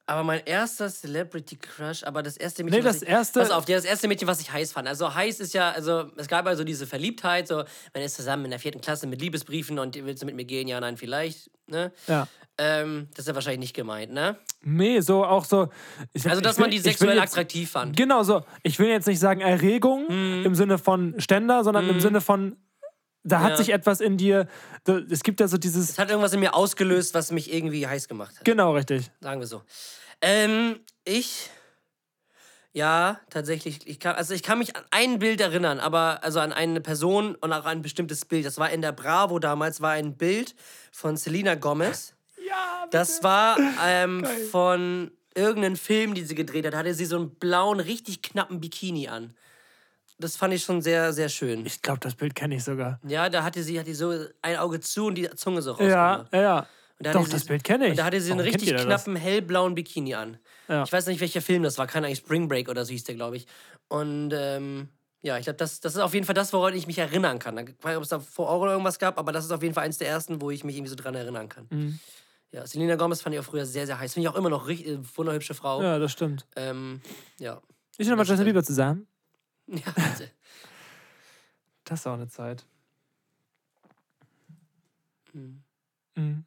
aber mein erster Celebrity Crush, aber das erste Mädchen. Nee, was das ich, erste- Pass auf, das erste Mädchen, was ich heiß fand. Also, heiß ist ja, also, es gab also diese Verliebtheit, so, man ist zusammen in der vierten Klasse mit Liebesbriefen und willst du mit mir gehen? Ja, nein, vielleicht, ne? Ja. Ähm, das ist ja wahrscheinlich nicht gemeint, ne? Nee, so auch so. Ich, Also, dass will- man die sexuell jetzt- attraktiv fand. Genau so. Ich will jetzt nicht sagen Erregung im Sinne von Ständer, sondern im Sinne von, da hat Ja. sich etwas in dir. da- Es gibt ja so dieses. Es hat irgendwas in mir ausgelöst, was mich irgendwie heiß gemacht hat. Genau, richtig. Sagen wir so. Ähm, ich. Ja, tatsächlich. Ich kann, also ich kann mich an ein Bild erinnern, aber also an eine Person und auch an ein bestimmtes Bild. Das war in der Bravo damals, war ein Bild von Selena Gomez. Ja, Das war ähm, von irgendeinem Film, die sie gedreht hat. Hatte sie so einen blauen, richtig knappen Bikini an. Das fand ich schon sehr, sehr schön. ich glaube, das Bild kenne ich sogar. Ja, da hatte sie, hatte so ein Auge zu und die Zunge so Ja, rausgemacht. ja, ja. Und da Doch, sie- das Bild kenne ich. Und da hatte sie einen Warum kennt richtig jeder das? knappen, hellblauen Bikini an. Ja. Ich weiß nicht, welcher Film das war. Keine Ahnung, Spring Break oder so hieß der, glaube ich. Und ähm, ja, ich glaube, das, das ist auf jeden Fall das, woran ich mich erinnern kann. Ich weiß nicht, ob es da vor oder irgendwas gab, aber das ist auf jeden Fall eins der ersten, wo ich mich irgendwie so dran erinnern kann. Mhm. Ja, Selena Gomez fand ich auch früher sehr, sehr heiß. Finde ich auch immer noch richtig äh, wunderhübsche Frau. Ja, das stimmt. Ähm, ja. Ich und mal Justin Bieber zusammen. Ja, [LAUGHS] bitte. Das ist auch eine Zeit. Hm. Mhm.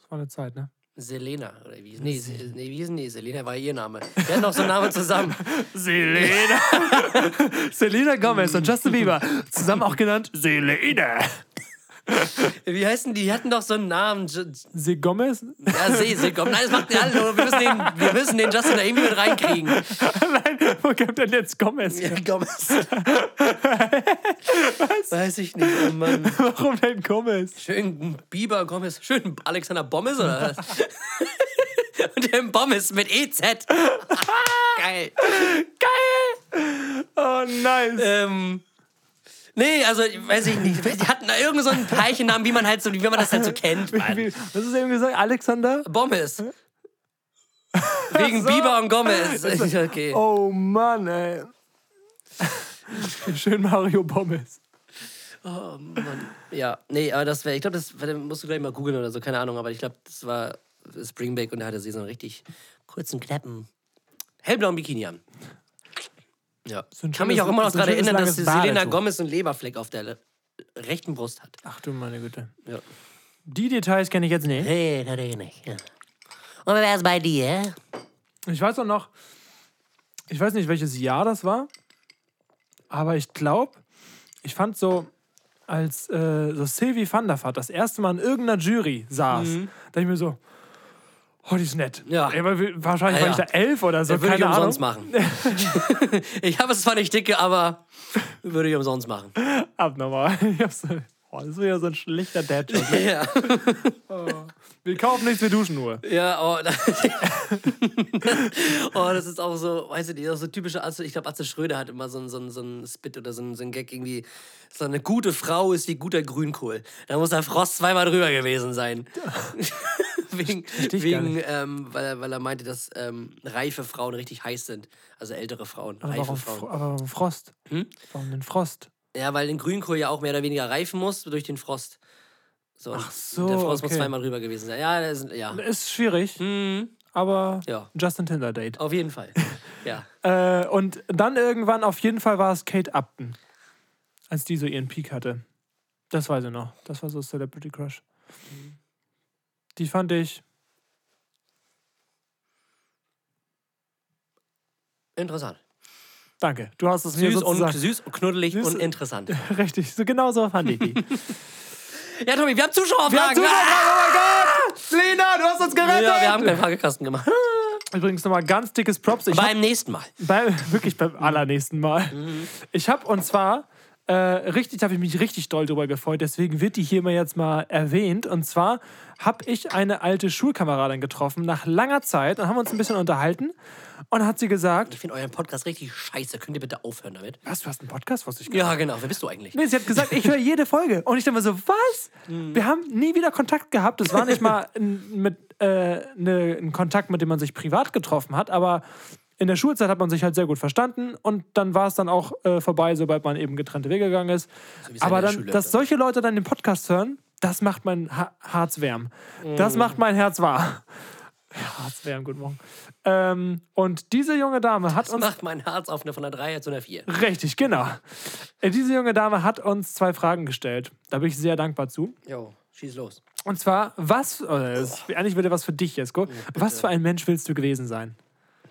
Das war eine Zeit, ne? Selena, oder wie? Nee, Se- nee, wie denn die? Selena war ihr Name. Wir hatten noch so einen Namen zusammen. [LAUGHS] Selena. [LAUGHS] Selena Gomez und Justin Bieber. Zusammen auch genannt Selena. [LAUGHS] Wie heißen die? Die hatten doch so einen Namen. Se Gomez? Ja, seh, seh, komm. Nein, das macht nicht alle. Wir müssen, den, wir müssen den Justin da irgendwie mit reinkriegen. [LAUGHS] Nein, wo kommt denn jetzt Gomez? Ja, Gomez. [LAUGHS] Weiß ich nicht, oh Mann. Warum denn Gomez? Schön Biber Gomez. Schön Alexander Bommes, oder was? Und der Bommes mit EZ. Geil. Geil! Oh, nice. Ähm, nee, also, weiß ich nicht. Die hatten da irgend so einen Pärchennamen, wie man halt so, wie man das halt so kennt. Mann. Was ist eben gesagt? Alexander? Bommes. Wegen Biber und Gomez. [LAUGHS] Okay. Oh Mann, ey. [LAUGHS] Schön Mario Pommes. Oh Mann. Ja, nee, aber das wäre, ich glaube, das musst du gleich mal googeln oder so, keine Ahnung, aber ich glaube, das war Springback und da hatte sie so einen richtig kurzen, knappen, hellblauen Bikini an. Ja. So Kann mich auch immer noch so daran erinnern, dass Selena. Gomez einen Leberfleck auf der rechten Brust hat. Ach du meine Güte. Ja. Die Details kenne ich jetzt nicht. Nee, natürlich nicht. Ja. Und wer ist bei dir? Ich weiß auch noch, ich weiß nicht, welches Jahr das war, aber ich glaube, ich fand so, als äh, so Sylvie van der Vaart das erste Mal in irgendeiner Jury saß, dachte ich mir so, oh, die ist nett. Ja. Ey, wahrscheinlich Ja, war ich ja. da elf oder so, Das würde ich Ahnung. umsonst machen. [LAUGHS] ich habe es zwar nicht dicke, aber würde ich umsonst machen. Abnormal. [LAUGHS] Oh, das ist wieder so ein schlichter Dad-Joke. ne? Ja. Wir [LAUGHS] Wir kaufen nichts, wir duschen nur. Ja, oh, das, oh, das ist auch so, weißt du, die- so typische Atze, ich glaube, Atze Schröder hat immer so ein, so so ein Spit oder so ein, so ein Gag irgendwie, so eine gute Frau ist wie guter Grünkohl. Da muss der Frost zweimal drüber gewesen sein. [LAUGHS] wegen, wegen ähm, weil, er, weil er meinte, dass ähm, reife Frauen richtig heiß sind. Also ältere Frauen, Aber reife warum, Frauen. Aber warum Frost? Hm? Warum denn Frost? Ja, weil den Grünkohl ja auch mehr oder weniger reifen muss durch den Frost. So, Ach so, Der Frost muss okay. zweimal drüber gewesen sein. Ja, das ist, ja. Ist schwierig, Mhm. aber Ja. Justin Tinder Date. Auf jeden Fall. [LAUGHS] Ja. Äh, und dann irgendwann, auf jeden Fall war es Kate Upton, als die so ihren Peak hatte. Das weiß ich noch. Das war so Celebrity Crush. Die fand ich. Interessant. Danke. Du hast es mir Süß und, sozusagen. süß und knuddelig Süß- und interessant. [LAUGHS] Richtig, so genau so fand ich die. [LAUGHS] Ja, Tommy, wir haben Zuschauerfragen. Wir haben Zuschauerfragen, oh mein Gott! Lena, du hast uns gerettet! Ja, wir haben keinen Fragekasten gemacht. [LAUGHS] Übrigens nochmal ganz dickes Props. Ich hab, Beim nächsten Mal. bei, wirklich beim allernächsten Mal. Ich habe und zwar äh, richtig, habe ich mich richtig doll drüber gefreut. Deswegen wird die hier mal jetzt mal erwähnt. Und zwar habe ich eine alte Schulkameradin getroffen nach langer Zeit und haben uns ein bisschen unterhalten. Und hat sie gesagt, Ich finde euren Podcast richtig scheiße. Könnt ihr bitte aufhören damit? was, du hast einen Podcast? Wusste ich Ja, genau. Wer bist du eigentlich? Nee, sie hat gesagt, ich höre jede Folge. Und ich dachte mir so, was? Wir haben nie wieder Kontakt gehabt. Es war nicht mal [LAUGHS] mit, äh, ne, ein Kontakt, mit dem man sich privat getroffen hat, aber in der Schulzeit hat man sich halt sehr gut verstanden und dann war es dann auch äh, vorbei, sobald man eben getrennte Wege gegangen ist. wie es ja aber dann, Schule dass ist. solche Leute dann den Podcast hören, das macht mein ha Herz wärm. Das macht mein Herz wahr. [LAUGHS] Ja, Herz wärm, guten Morgen. Ähm, und diese junge Dame hat Das uns macht mein Herz auf eine von der 3 zu einer 4. Richtig, genau. Äh, Diese junge Dame hat uns zwei Fragen gestellt. Da bin ich sehr dankbar zu. Jo, schieß los. Und zwar, was, oder das ist eigentlich wieder was für dich, Jesko. Was für ein Mensch willst du gewesen sein?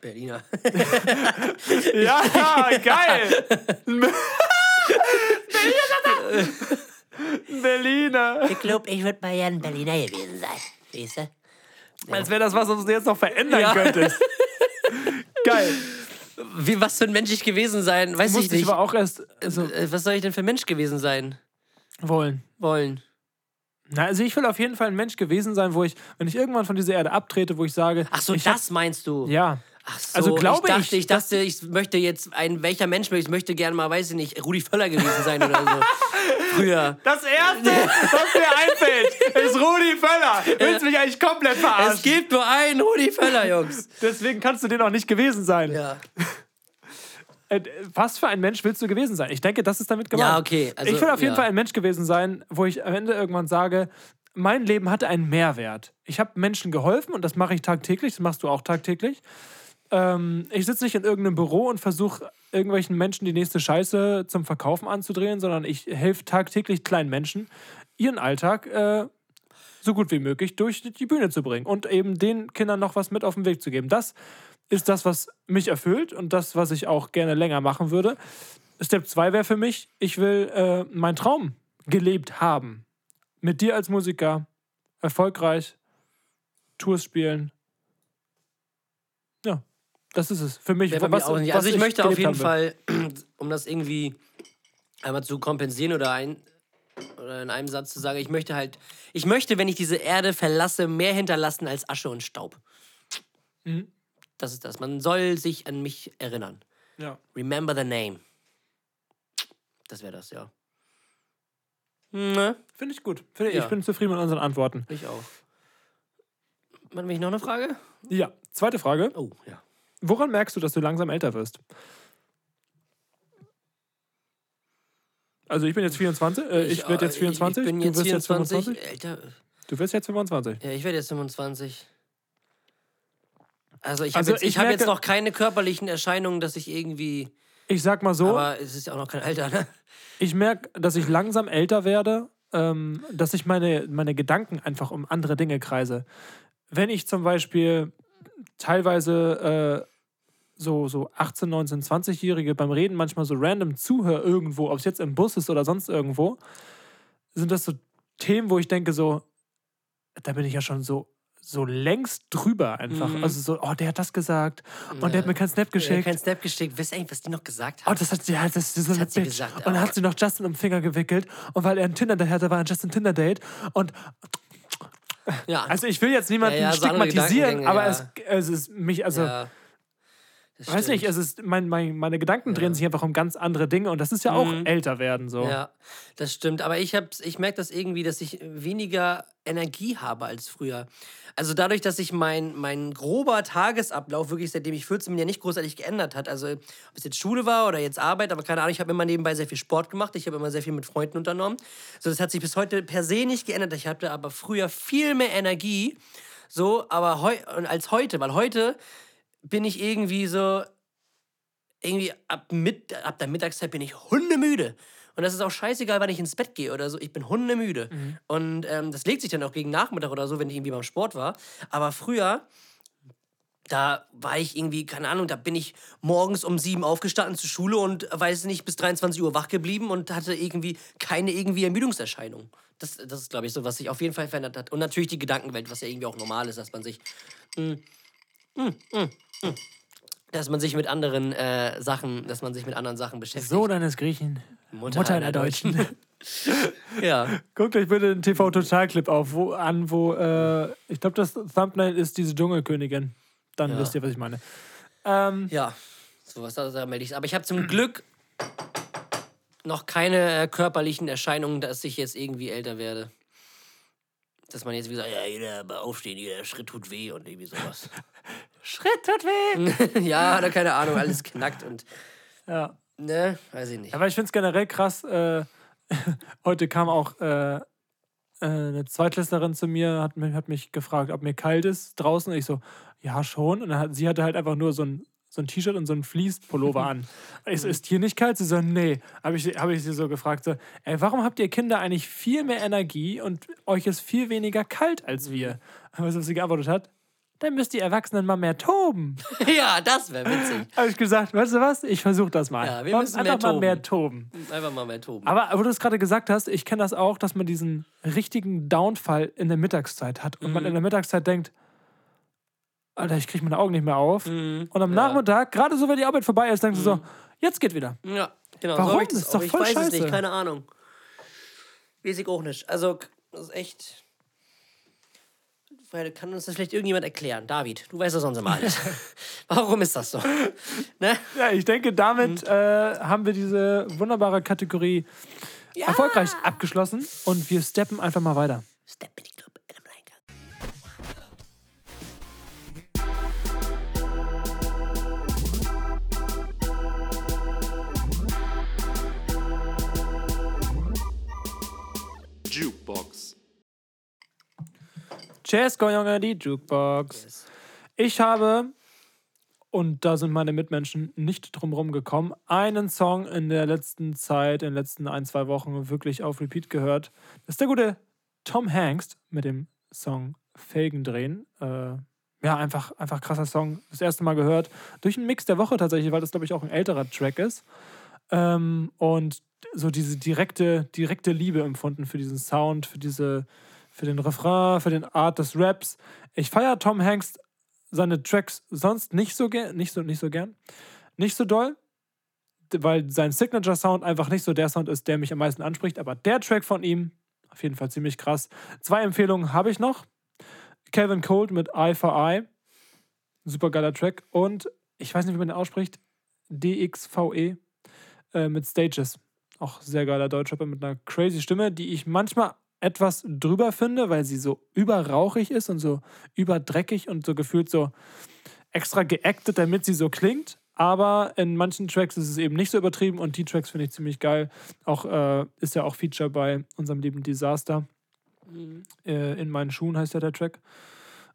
Berliner. [LAUGHS] Ja, geil! Berliner. Ich glaube, ich würde mal gerne ein Berliner gewesen sein. Weißt du? Als wäre das was, was du jetzt noch verändern Ja. könntest. Geil. Wie, was für ein Mensch ich gewesen sein? Weiß ich Musste ich nicht. aber auch erst also, Äh, Was soll ich denn für ein Mensch gewesen sein wollen. wollen? Na, also ich will auf jeden Fall ein Mensch gewesen sein, wo ich, wenn ich irgendwann von dieser Erde abtrete, wo ich sage, Ach so, ich hab- das meinst du? ja. Ach so, Also glaube ich. ich, Dachte, ich, dass- dachte, ich möchte jetzt ein, welcher Mensch möchte, ich möchte gerne mal, weiß ich nicht, Rudi Völler gewesen sein oder so. [LAUGHS] Früher. Das erste, was mir einfällt, ist Rudi Völler. Willst mich eigentlich komplett Es verarschen? gibt nur einen Rudi Völler, Jungs. [LAUGHS] Deswegen kannst du den auch nicht gewesen sein. Ja. [LAUGHS] Äh, was für ein Mensch willst du gewesen sein? Ich denke, das ist damit gemeint. Ja, okay, also, ich will auf jeden ja. Fall ein Mensch gewesen sein, wo ich am Ende irgendwann sage, mein Leben hatte einen Mehrwert. Ich habe Menschen geholfen und das mache ich tagtäglich, das machst du auch tagtäglich. Ähm, ich sitze nicht in irgendeinem Büro und versuche irgendwelchen Menschen die nächste Scheiße zum Verkaufen anzudrehen, sondern ich helfe tagtäglich kleinen Menschen, ihren Alltag äh, so gut wie möglich durch die Bühne zu bringen und eben den Kindern noch was mit auf den Weg zu geben. Das ist das, was mich erfüllt und das, was ich auch gerne länger machen würde. Step 2 wäre für mich, ich will äh, meinen Traum gelebt haben. Mit dir als Musiker, erfolgreich, Tours spielen. Das ist es. Für mich, Ja, was, auch nicht. Also ich möchte auf jeden will. Fall, [CLEARS THROAT] um das irgendwie einmal zu kompensieren oder ein oder in einem Satz zu sagen, ich möchte halt, ich möchte, wenn ich diese Erde verlasse, mehr hinterlassen als Asche und Staub. Mhm. Das ist das. Man soll sich an mich erinnern. Ja. Remember the name. Das wäre das, ja. Ne? Finde ich gut. Finde, Ja. Ich bin zufrieden mit unseren Antworten. Ich auch. Hat mich noch eine Frage? Ja, zweite Frage. Oh, ja. Woran merkst du, dass du langsam älter wirst? Also ich bin jetzt 24, äh, ich, werde jetzt äh, 24, Ich bin du jetzt wirst jetzt 24. 25. Alter, Du wirst jetzt 25. Ja, ich werde jetzt 25. Also ich habe Also jetzt, ich ich hab jetzt noch keine körperlichen Erscheinungen, dass ich irgendwie. Ich sag mal so, Aber es ist ja auch noch kein Alter, ne? ich merke, dass ich langsam älter werde, ähm, dass ich meine, meine Gedanken einfach um andere Dinge kreise. Wenn ich zum Beispiel teilweise äh, so, so 18, 19, 20-Jährige beim Reden manchmal so random zuhöre irgendwo, ob es jetzt im Bus ist oder sonst irgendwo, sind das so Themen, wo ich denke so, da bin ich ja schon so, so längst drüber einfach. Mhm. Also so, oh, der hat das gesagt und der hat mir keinen Snap Ja, geschickt. kein Step geschickt. Wisst ihr eigentlich, was die noch gesagt Oh, hat? das hat, ja, das, das so eine hat sie gesagt, und dann hat sie noch Justin um den Finger gewickelt. Und weil er ein Tinder-Date hatte, war ein Justin Tinder-Date. Und Ja. Also ich will jetzt niemanden Ja, ja, so stigmatisieren, aber es, es ist mich, also. Das weiß nicht, es ist, mein, mein, meine Gedanken drehen sich einfach um ganz andere Dinge und das ist ja auch älter werden so. Mhm. Ja, das stimmt. Aber ich, hab's- ich merke das irgendwie, dass ich weniger Energie habe als früher. Also dadurch, dass sich mein, mein grober Tagesablauf wirklich, seitdem ich 14 bin, ja nicht großartig geändert hat. Also ob es jetzt Schule war oder jetzt Arbeit, aber keine Ahnung, ich habe immer nebenbei sehr viel Sport gemacht. Ich habe immer sehr viel mit Freunden unternommen. So, das hat sich bis heute per se nicht geändert. Ich hatte aber früher viel mehr Energie. So, aber heu als heute, weil heute bin ich irgendwie so, irgendwie ab, mit, ab der Mittagszeit bin ich hundemüde. Und das ist auch scheißegal, wann ich ins Bett gehe oder so. Ich bin hundemüde. Und ähm, das legt sich dann auch gegen Nachmittag oder so, wenn ich irgendwie beim Sport war. Aber früher, da war ich irgendwie, keine Ahnung, da bin ich morgens um sieben aufgestanden zur Schule und, weiß nicht, bis 23 Uhr wach geblieben und hatte irgendwie keine irgendwie Ermüdungserscheinung. Das, das ist, glaube ich, so, was sich auf jeden Fall verändert hat. Und natürlich die Gedankenwelt, was ja irgendwie auch normal ist, dass man sich dass man sich mit anderen äh, Sachen, dass man sich mit anderen Sachen beschäftigt. Sohn eines Griechen, Mutter, einer Deutschen. [LAUGHS] ja. Guckt euch bitte den TV-Total-Clip auf, wo, an, wo, äh, ich glaube, das Thumbnail ist diese Dschungelkönigin. Dann Ja. wisst ihr, was ich meine. Ähm, Ja, sowas da, melde ich. Aber ich habe zum Glück noch keine äh, körperlichen Erscheinungen, dass ich jetzt irgendwie älter werde. Dass man jetzt wie gesagt, ja, jeder aufstehen, jeder Schritt tut weh und irgendwie sowas. [LAUGHS] Schritt tut weh. [LAUGHS] ja, oder keine Ahnung, alles knackt und, ja. ne, weiß ich nicht. Aber ich finde es generell krass. Äh, [LAUGHS] heute kam auch äh, äh, eine Zweitklässlerin zu mir, hat, mich- hat mich gefragt, ob mir kalt ist draußen. Und ich so, ja, schon. Und dann hat, sie hatte halt einfach nur so ein, so ein T-Shirt und so ein Fleece-Pullover an. [LAUGHS] So, ist hier nicht kalt? Sie so, nee. Habe ich, hab ich sie so gefragt, so, ey, warum habt ihr Kinder eigentlich viel mehr Energie und euch ist viel weniger kalt als wir? Weißt du, was sie geantwortet hat? Dann müsst die Erwachsenen mal mehr toben. [LAUGHS] ja, das wäre witzig. [LAUGHS] Habe ich gesagt, weißt du was? Ich versuche das mal. Ja, wir Mal- müssen Einfach mehr mal mehr toben. Einfach mal mehr toben. Aber wo du es gerade gesagt hast, ich kenne das auch, dass man diesen richtigen Downfall in der Mittagszeit hat und man Mhm. in der Mittagszeit denkt, Alter, ich kriege meine Augen nicht mehr auf. Mhm. Und am Nachmittag, gerade so, wenn die Arbeit vorbei ist, denkst du so, jetzt geht wieder. Ja, genau. Warum? So das ist doch auch. ich voll weiß es nicht, scheiße. keine Ahnung. Weiß ich auch nicht. Also, das ist echt. Weil, kann uns das vielleicht irgendjemand erklären? David, du weißt das sonst immer alles. [LAUGHS] Warum ist das so? Ne? Ja, ich denke, damit Mhm. äh, haben wir diese wunderbare Kategorie erfolgreich abgeschlossen und wir steppen einfach mal weiter. Step Chesko, Junge, die Jukebox. Ich habe, und da sind meine Mitmenschen nicht drum herum gekommen, einen Song in der letzten Zeit, in den letzten ein, zwei Wochen wirklich auf Repeat gehört. Das ist der gute Tom Hanks mit dem Song Felgen drehen. Äh, ja, einfach, einfach krasser Song. Das erste Mal gehört. Durch einen Mix der Woche tatsächlich, weil das, glaube ich, auch ein älterer Track ist. Ähm, und so diese direkte, direkte Liebe empfunden für diesen Sound, für diese, für den Refrain, für den Art des Raps. Ich feiere Tom Hanks seine Tracks sonst nicht so gern, nicht so, nicht so gern, nicht so doll, weil sein Signature-Sound einfach nicht so der Sound ist, der mich am meisten anspricht. Aber der Track von ihm, auf jeden Fall ziemlich krass. Zwei Empfehlungen habe ich noch. Calvin Cold mit Eye for Eye. Super geiler Track. Und ich weiß nicht, wie man den ausspricht. DXVE äh, mit Stages. Auch sehr geiler Deutschrapper mit einer crazy Stimme, die ich manchmal etwas drüber finde, weil sie so überrauchig ist und so überdreckig und so gefühlt so extra geactet, damit sie so klingt. Aber in manchen Tracks ist es eben nicht so übertrieben und die Tracks finde ich ziemlich geil. Auch äh, ist ja auch Feature bei unserem lieben Disaster. Äh, in meinen Schuhen heißt ja der Track.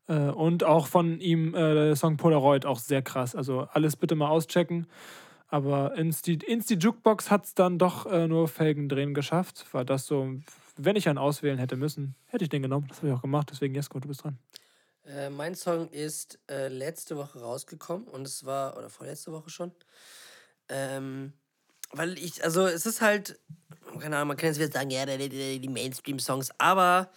Äh, und auch von ihm äh, der Song Polaroid auch sehr krass. Also alles bitte mal auschecken. Aber ins die, ins die Jukebox hat es dann doch äh, nur Felgen drehen geschafft. War das so, wenn ich einen auswählen hätte müssen, hätte ich den genommen. Das habe ich auch gemacht. Deswegen, Jesko, du bist dran. Äh, mein Song ist äh, letzte Woche rausgekommen und es war, oder vorletzte Woche schon. Ähm, weil ich, also es ist halt, keine Ahnung, man kann jetzt wieder sagen, ja, die, die, die Mainstream-Songs, aber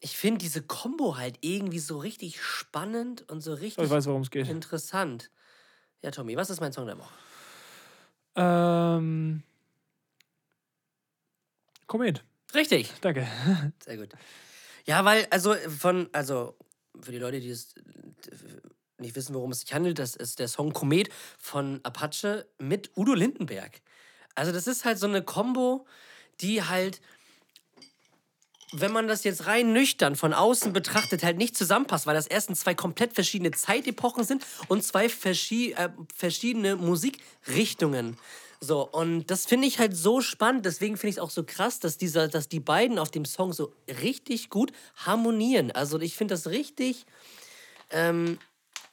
ich finde diese Combo halt irgendwie so richtig spannend und so richtig Ich weiß, worum es geht. interessant. Ja, Tommy, was ist mein Song der Woche? Ähm, Komet. Richtig. Danke. [LAUGHS] Sehr gut. Ja, weil, also von, also für die Leute, die es nicht wissen, worum es sich handelt, das ist der Song Komet von Apache mit Udo Lindenberg. Also das ist halt so eine Combo, die halt, wenn man das jetzt rein nüchtern von außen betrachtet, halt nicht zusammenpasst, weil das erstens zwei komplett verschiedene Zeitepochen sind und zwei verschi äh, verschiedene Musikrichtungen. So, und das finde ich halt so spannend. Deswegen finde ich es auch so krass, dass, dieser, dass die beiden auf dem Song so richtig gut harmonieren. Also ich finde das richtig. Ähm,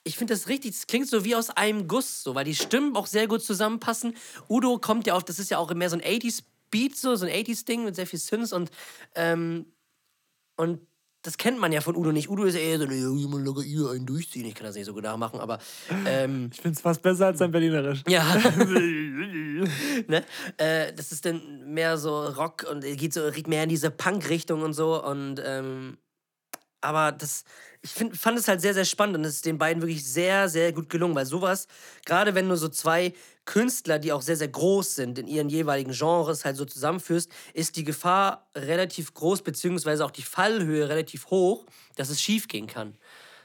ich finde das richtig, es klingt so wie aus einem Guss, so, weil die Stimmen auch sehr gut zusammenpassen. Udo kommt ja auf, das ist ja auch mehr so ein 80s Beat, so, so ein 80s-Ding mit sehr viel Synths und, ähm, und das kennt man ja von Udo nicht. Udo ist eher so, ja, jemand locker ihr einen durchziehen. Ich kann das nicht so gut nachmachen, aber. Ähm, Ich finde es fast besser als sein Berlinerisch. ja. [LAUGHS] [LAUGHS] ne? äh, das ist dann mehr so Rock und geht so geht mehr in diese Punk-Richtung und so. Und ähm, aber das, ich find, fand es halt sehr, sehr spannend und es ist den beiden wirklich sehr, sehr gut gelungen, weil sowas, gerade wenn du so zwei Künstler, die auch sehr, sehr groß sind in ihren jeweiligen Genres, halt so zusammenführst, ist die Gefahr relativ groß, beziehungsweise auch die Fallhöhe relativ hoch, dass es schief gehen kann.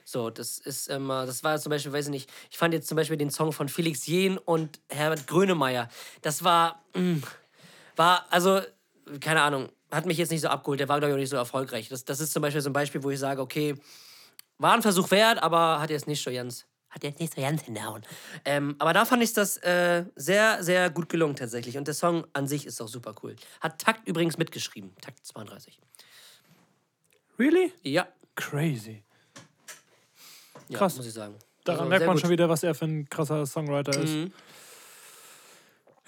So, das ist immer, das war zum Beispiel, weiß ich nicht, ich fand jetzt zum Beispiel den Song von Felix Jähn und Herbert Grönemeyer. Das war, mh, war, also, keine Ahnung, hat mich jetzt nicht so abgeholt, der war, glaube ich, auch nicht so erfolgreich. Das, das ist zum Beispiel so ein Beispiel, wo ich sage, okay, war ein Versuch wert, aber hat jetzt nicht so ganz, Hat jetzt nicht so ganz hinhauen. ähm, aber da fand ich das äh, sehr, sehr gut gelungen tatsächlich. Und der Song an sich ist auch super cool. Hat Takt übrigens mitgeschrieben. Takt 32. Really? Ja, Crazy. ja Krass. muss ich sagen. Daran Also, merkt man gut. schon wieder, was er für ein krasser Songwriter ist. Mhm.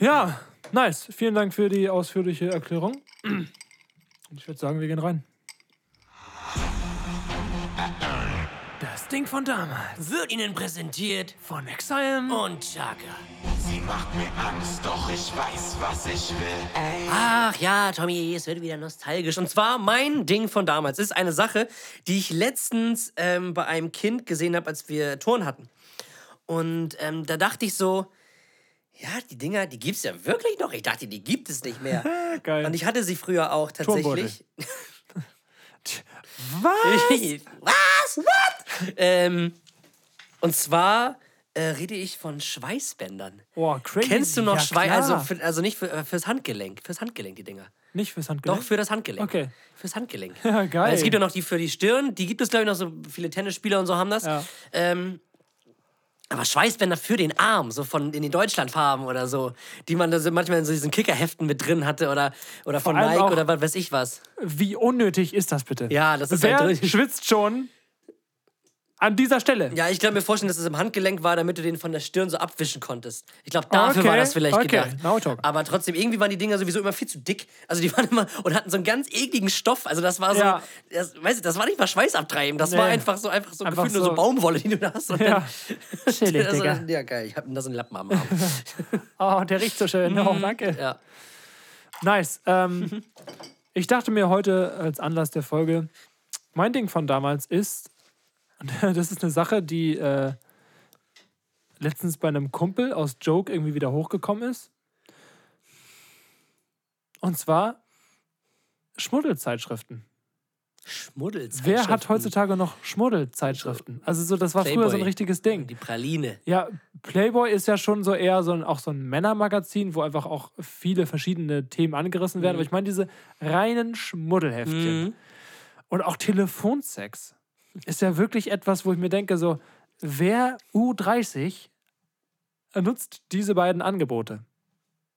Ja, nice. Vielen Dank für die ausführliche Erklärung. Und ich würde sagen, wir gehen rein. Das Ding von damals. Wird Ihnen präsentiert Von Exile. und Chaka. Sie macht mir Angst, doch ich weiß, was ich will. Ey. Ach ja, Tommy, es wird wieder nostalgisch. Und zwar mein Ding von damals. ist eine Sache, die ich letztens ähm, bei einem Kind gesehen habe, als wir Turn hatten. Und ähm, da dachte ich so, ja, die Dinger, die gibt's ja wirklich noch. Ich dachte, die gibt es nicht mehr. [LAUGHS] Geil. Und ich hatte sie früher auch tatsächlich. [LAUGHS] Was? [LAUGHS] Was? What? ähm, und zwar äh, rede ich von Schweißbändern. Boah, crazy. Kennst du noch ja, Schweiß? Also, für, also nicht für, äh, fürs Handgelenk. Fürs Handgelenk, die Dinger. Nicht fürs Handgelenk? Doch, für das Handgelenk. Okay. Fürs Handgelenk. Ja, geil. Weil es gibt ja noch die für die Stirn. Die gibt es, glaube ich, noch so viele Tennisspieler und so haben das. Ja. Ähm, aber Schweißbänder für den Arm, so von in den Deutschlandfarben oder so, die man da so manchmal in so diesen Kickerheften mit drin hatte oder, oder von Nike oder was weiß ich was. Wie unnötig ist das bitte? Ja, das ist Wer halt schwitzt schon an dieser Stelle? Ja, ich kann mir vorstellen, dass es im Handgelenk war, damit du den von der Stirn so abwischen konntest. Ich glaube, dafür Okay, war das vielleicht okay, gedacht. now talk. Aber trotzdem, irgendwie waren die Dinger sowieso immer viel zu dick. Also die waren immer und hatten so einen ganz ekligen Stoff. Also das war so, Ja. das, weißt du, das war nicht mal Schweißabtreiben. Das Nee. war einfach so, einfach so Einfach gefühlt nur so so- Baumwolle, die du da hast. Und Ja. dann, [LAUGHS] Chillig, [LAUGHS] also, Digga. Ja, geil. Ich hab da so einen Lappen am Arm. [LAUGHS] Oh, der riecht so schön. Oh, danke. ja. Nice. Ähm, ich dachte mir heute als Anlass der Folge, mein Ding von damals ist, und [LAUGHS] das ist eine Sache, die äh, letztens bei einem Kumpel aus Joke irgendwie wieder hochgekommen ist. Und zwar Schmuddelzeitschriften. Schmuddels. Wer hat heutzutage noch Schmuddelzeitschriften? Also so, das war früher so ein Playboy. richtiges Ding. Die Praline. Ja, Playboy ist ja schon so eher so ein, auch so ein Männermagazin, wo einfach auch viele verschiedene Themen angerissen werden. Aber ich meine diese reinen Schmuddelheftchen. Mhm. Und auch Telefonsex ist ja wirklich etwas, wo ich mir denke, so, wer U30 nutzt diese beiden Angebote?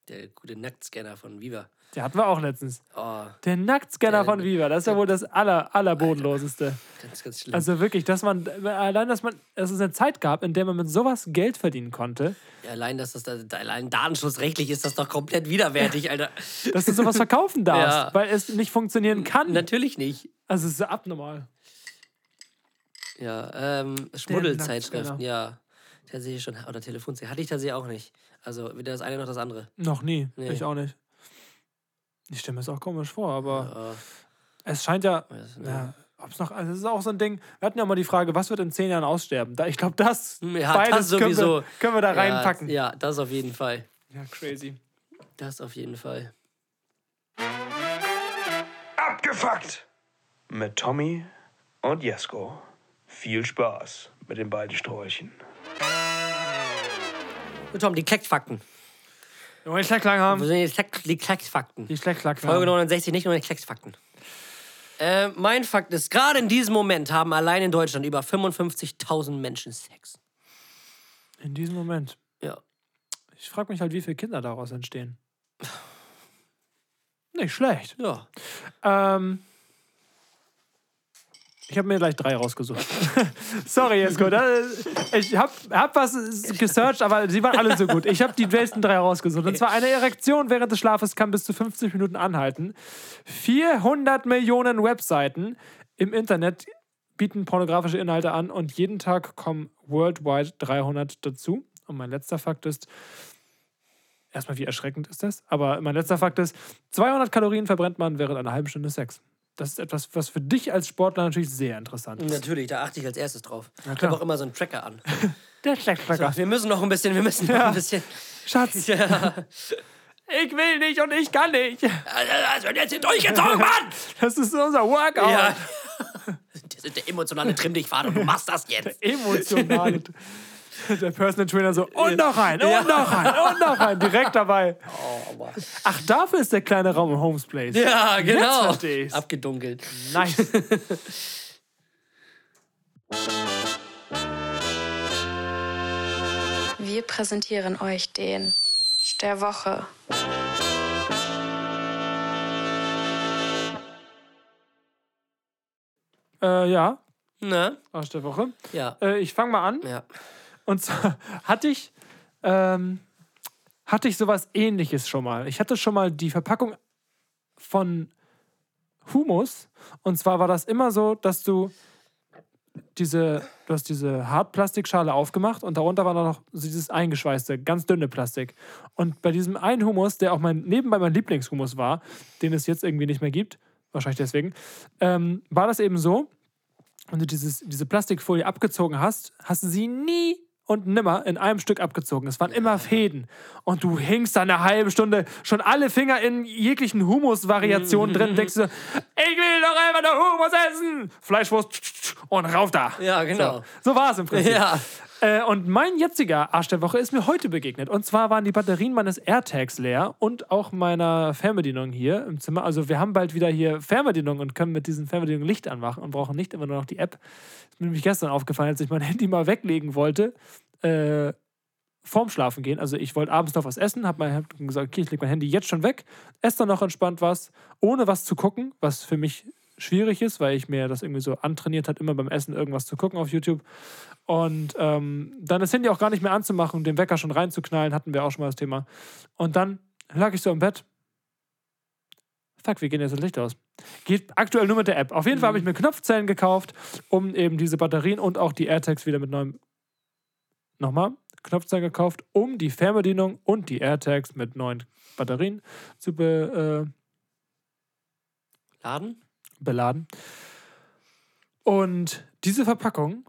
Der gute Nacktscanner von Viva. Der hatten wir auch letztens. Oh, Der Nacktscanner Der- von Viva, das ist ja wohl das aller, allerbodenloseste. ganz, ganz schlimm. Also wirklich, dass man, allein, dass man, dass es eine Zeit gab, in der man mit sowas Geld verdienen konnte, ja, allein, dass das da, da- allein datenschutzrechtlich ist das doch komplett widerwärtig, Alter. dass du sowas verkaufen [LAUGHS] darfst, Ja. weil es nicht funktionieren kann. Natürlich nicht. Also es ist abnormal. Ja, ähm, Schmuddelzeitschriften, ja. Tatsächlich schon. Oder Telefonzeit. Hatte ich tatsächlich auch nicht. Also weder das eine noch das andere. Noch nie. Nee. Ich auch nicht. Ich stelle mir das auch komisch vor, aber Äh, es scheint ja. ja ob's noch, also das ist auch so ein Ding. Wir hatten ja mal die Frage, was wird in zehn Jahren aussterben? Da, ich glaube, das, ja, beides das können, wir, sowieso. können wir da Ja, reinpacken. Ja, das auf jeden Fall. ja, crazy. Das auf jeden Fall. Abgefuckt! mit Tommy und Jesko. Viel Spaß mit den beiden Sträuchen. So, Tom, die Kleckfakten. Wollen wir Schlecklang Wo haben? sind die, Kleck, die Kleckfakten? Die Schlecklang Folge 69, nicht nur die Kleckfakten. Äh, mein Fakt ist, gerade in diesem Moment haben allein in Deutschland über 55.000 Menschen Sex. In diesem Moment. Ja. Ich frage mich halt, wie viele Kinder daraus entstehen. Nicht schlecht. Ja. Ähm, ich habe mir gleich drei rausgesucht. [LAUGHS] Sorry, Jesko. Ich habe hab was gesearched, aber sie waren alle so gut. Ich habe die besten drei rausgesucht. Und zwar eine Erektion während des Schlafes kann bis zu 50 Minuten anhalten. 400 Millionen Webseiten im Internet bieten pornografische Inhalte an und jeden Tag kommen worldwide 300 dazu. Und mein letzter Fakt ist, erstmal wie erschreckend ist das, aber mein letzter Fakt ist, 200 Kalorien verbrennt man während einer halben Stunde Sex. Das ist etwas, was für dich als Sportler natürlich sehr interessant ist. Natürlich, da achte ich als erstes drauf. Ich habe auch immer so einen Tracker an. [LAUGHS] Der Schlechtschmecker. Wir müssen noch ein bisschen, wir müssen noch Ja. ein bisschen. Schatz, [LAUGHS] Ja. ich will nicht und ich kann nicht. Also, wird jetzt hier durchgezogen, Mann! Das ist unser Workout. Ja. [LAUGHS] Das ist der emotionale Trimm dich fahren und du machst das jetzt. Emotional. [LAUGHS] Der Personal Trainer so, und noch ein, und noch ein, und noch ein. Direkt dabei. [LAUGHS] Ach, dafür ist der kleine Raum im Homes Place. Ja, Jetzt genau. versteh ich's. Abgedunkelt. Nice. [LAUGHS] Wir präsentieren euch den der Woche. äh, ja, Ne? Arsch der Woche. Ja. Äh, ich fange mal an. Ja. Und zwar hatte ich, ähm, hatte ich sowas ähnliches schon mal. Ich hatte schon mal die Verpackung von Humus. Und zwar war das immer so, dass du diese, du hast diese Hartplastikschale aufgemacht und darunter war noch so dieses eingeschweißte, ganz dünne Plastik. Und bei diesem einen Humus, der auch mein, nebenbei mein Lieblingshumus war, den es jetzt irgendwie nicht mehr gibt, wahrscheinlich deswegen, ähm, war das eben so, wenn du dieses, diese Plastikfolie abgezogen hast, hast du sie nie und nimmer in einem Stück abgezogen. Es waren immer Fäden. Und du hingst da eine halbe Stunde schon alle Finger in jeglichen Humus-Variationen drin. [LAUGHS] Denkst du, so, ich will doch einfach nur Humus essen. Fleischwurst und rauf da. Ja, genau. So, so war es im Prinzip. Ja. Äh, und mein jetziger Arsch der Woche ist mir heute begegnet. Und zwar waren die Batterien meines AirTags leer und auch meiner Fernbedienung hier im Zimmer. Also wir haben bald wieder hier Fernbedienung und können mit diesen Fernbedienungen Licht anmachen und brauchen nicht immer nur noch die App. Ist mir nämlich gestern aufgefallen, als ich mein [LAUGHS] Handy mal weglegen wollte, äh, vorm Schlafen gehen. Also ich wollte abends noch was essen, habe hab gesagt, okay, ich lege mein Handy jetzt schon weg, esse dann noch entspannt was, ohne was zu gucken, was für mich schwierig ist, weil ich mir das irgendwie so antrainiert hat, immer beim Essen irgendwas zu gucken auf YouTube. Und ähm, dann das Handy auch gar nicht mehr anzumachen und den Wecker schon reinzuknallen, hatten wir auch schon mal das Thema. Und dann lag ich so im Bett. Fuck, wie gehen jetzt das Licht aus? Geht aktuell nur mit der App. Auf jeden Fall habe ich mir Knopfzellen gekauft, um eben diese Batterien und auch die AirTags wieder mit neuem. Nochmal, Knopfzellen gekauft, um die Fernbedienung und die AirTags mit neuen Batterien zu be, äh, Laden? Beladen. Und diese Verpackung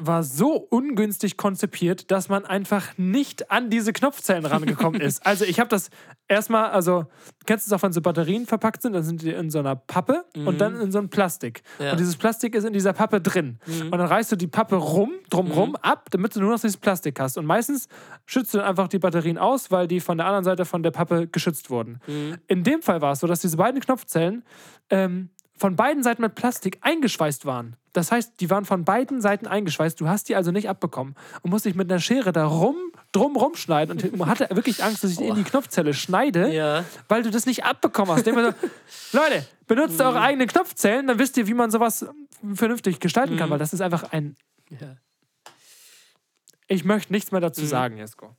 war so ungünstig konzipiert, dass man einfach nicht an diese Knopfzellen rangekommen [LAUGHS] ist. Also ich habe das erstmal, also kennst du es auch, wenn so Batterien verpackt sind, dann sind die in so einer Pappe und dann in so einem Plastik. Ja. Und dieses Plastik ist in dieser Pappe drin. Und dann reißt du die Pappe rum, drumrum ab, damit du nur noch dieses Plastik hast. Und meistens schützt du dann einfach die Batterien aus, weil die von der anderen Seite von der Pappe geschützt wurden. In dem Fall war es so, dass diese beiden Knopfzellen ähm, von beiden Seiten mit Plastik eingeschweißt waren. Das heißt, die waren von beiden Seiten eingeschweißt. Du hast die also nicht abbekommen und musst dich mit einer Schere da rum, drum rumschneiden und man hatte wirklich Angst, dass ich in die Knopfzelle schneide, Ja. weil du das nicht abbekommen hast. So, [LAUGHS] Leute, benutzt eure eigenen Knopfzellen, dann wisst ihr, wie man sowas vernünftig gestalten kann, weil das ist einfach ein. Ja. Ich möchte nichts mehr dazu sagen, Jesko.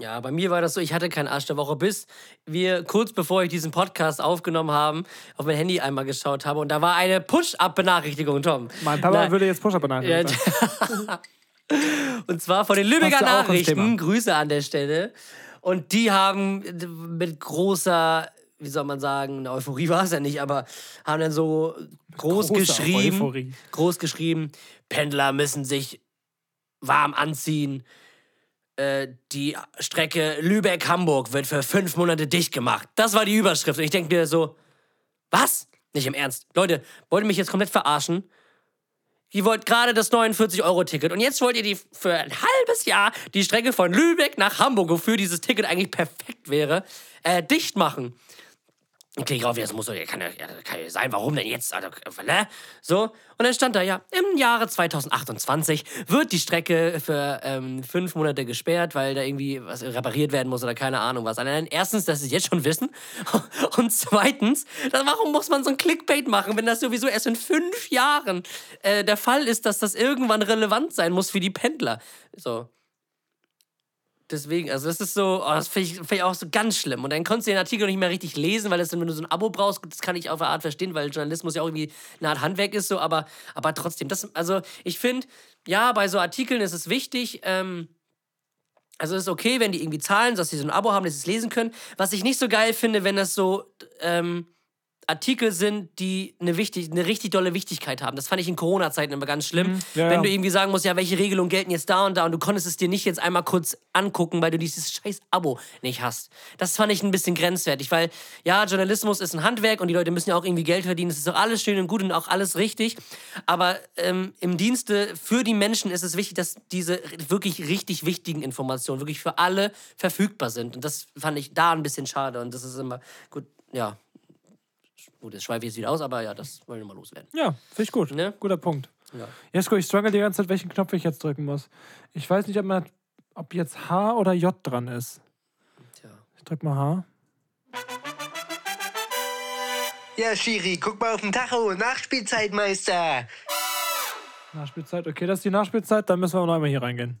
Ja, bei mir war das so, ich hatte keinen Arsch der Woche, bis wir kurz bevor ich diesen Podcast aufgenommen haben, auf mein Handy einmal geschaut habe und da war eine Push-Up-Benachrichtigung, Tom. Mein Papa Na- würde jetzt Push-Up benachrichtigen. [LAUGHS] und zwar von den Lübecker Nachrichten. Grüße an der Stelle. Und die haben mit großer, wie soll man sagen, eine Euphorie war es ja nicht, aber haben dann so groß geschrieben, Euphorie. groß geschrieben, Pendler müssen sich warm anziehen. Äh, die Strecke Lübeck-Hamburg wird für fünf Monate dicht gemacht. Das war die Überschrift. Und ich denke mir so, was? Nicht im Ernst. Leute, wollt ihr mich jetzt komplett verarschen? Ihr wollt gerade das 49-Euro-Ticket und jetzt wollt ihr die für ein halbes Jahr die Strecke von Lübeck nach Hamburg, wofür dieses Ticket eigentlich perfekt wäre, äh, dicht machen. Klicke ich auf, das muss doch, kann ja, kann ja sein, warum denn jetzt? Also, ne? So, und dann stand da ja, im Jahre 2028 wird die Strecke für ähm, fünf Monate gesperrt, weil da irgendwie was repariert werden muss oder keine Ahnung was. Allein erstens, dass sie es jetzt schon wissen. [LAUGHS] Und zweitens, das, warum muss man so ein Clickbait machen, wenn das sowieso erst in fünf Jahren äh, der Fall ist, dass das irgendwann relevant sein muss für die Pendler. So. Deswegen, also das ist so, oh, das finde ich, find ich auch so ganz schlimm. Und dann konntest du den Artikel nicht mehr richtig lesen, weil das dann, wenn du so ein Abo brauchst, das kann ich auf eine Art verstehen, weil Journalismus ja auch irgendwie eine Art Handwerk ist, so, aber, aber trotzdem, das, also ich finde, ja, bei so Artikeln ist es wichtig, ähm, also es ist okay, wenn die irgendwie zahlen, dass sie so ein Abo haben, dass sie es lesen können. Was ich nicht so geil finde, wenn das so, ähm, Artikel sind, die eine, wichtig, eine richtig dolle Wichtigkeit haben. Das fand ich in Corona-Zeiten immer ganz schlimm. Mhm, ja, wenn du irgendwie sagen musst, ja, welche Regelungen gelten jetzt da und da und du konntest es dir nicht jetzt einmal kurz angucken, weil du dieses scheiß Abo nicht hast. Das fand ich ein bisschen grenzwertig, weil ja, Journalismus ist ein Handwerk und die Leute müssen ja auch irgendwie Geld verdienen. Das ist doch alles schön und gut und auch alles richtig. Aber ähm, im Dienste für die Menschen ist es wichtig, dass diese wirklich richtig wichtigen Informationen wirklich für alle verfügbar sind. Und das fand ich da ein bisschen schade und das ist immer gut, ja. Gut, jetzt schweife ich jetzt wieder aus, aber ja, das wollen wir mal loswerden. Ja, finde ich gut. Ne? Guter Punkt. Ja. Jesko, ich struggle die ganze Zeit, welchen Knopf ich jetzt drücken muss. Ich weiß nicht, ob, man, ob jetzt H oder J dran ist. Tja. Ich drück mal H. Ja, Schiri, guck mal auf den Tacho. Nachspielzeit, Meister. Nachspielzeit, okay, das ist die Nachspielzeit, dann müssen wir noch einmal hier reingehen.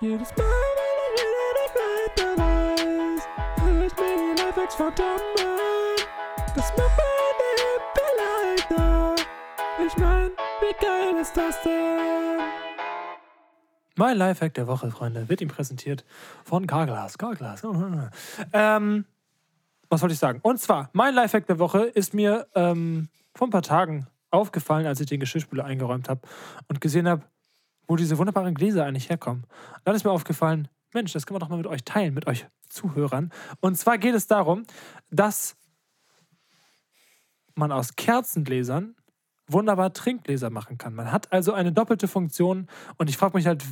Jedes Mal, wenn ich wieder weiß, höre ich mir die Lifehacks verdammt. Das macht meine Hippe leichter. Ich mein, wie geil ist das denn? Mein Lifehack der Woche, Freunde, wird ihm präsentiert von Carglass. Carglass. Ähm, was wollte ich sagen? Und zwar, mein Lifehack der Woche ist mir ähm, vor ein paar Tagen aufgefallen, als ich den Geschirrspüler eingeräumt habe und gesehen habe, wo diese wunderbaren Gläser eigentlich herkommen. Dann ist mir aufgefallen, Mensch, das können wir doch mal mit euch teilen, mit euch Zuhörern. Und zwar geht es darum, dass man aus Kerzengläsern wunderbar Trinkgläser machen kann. Man hat also eine doppelte Funktion und ich frage mich halt,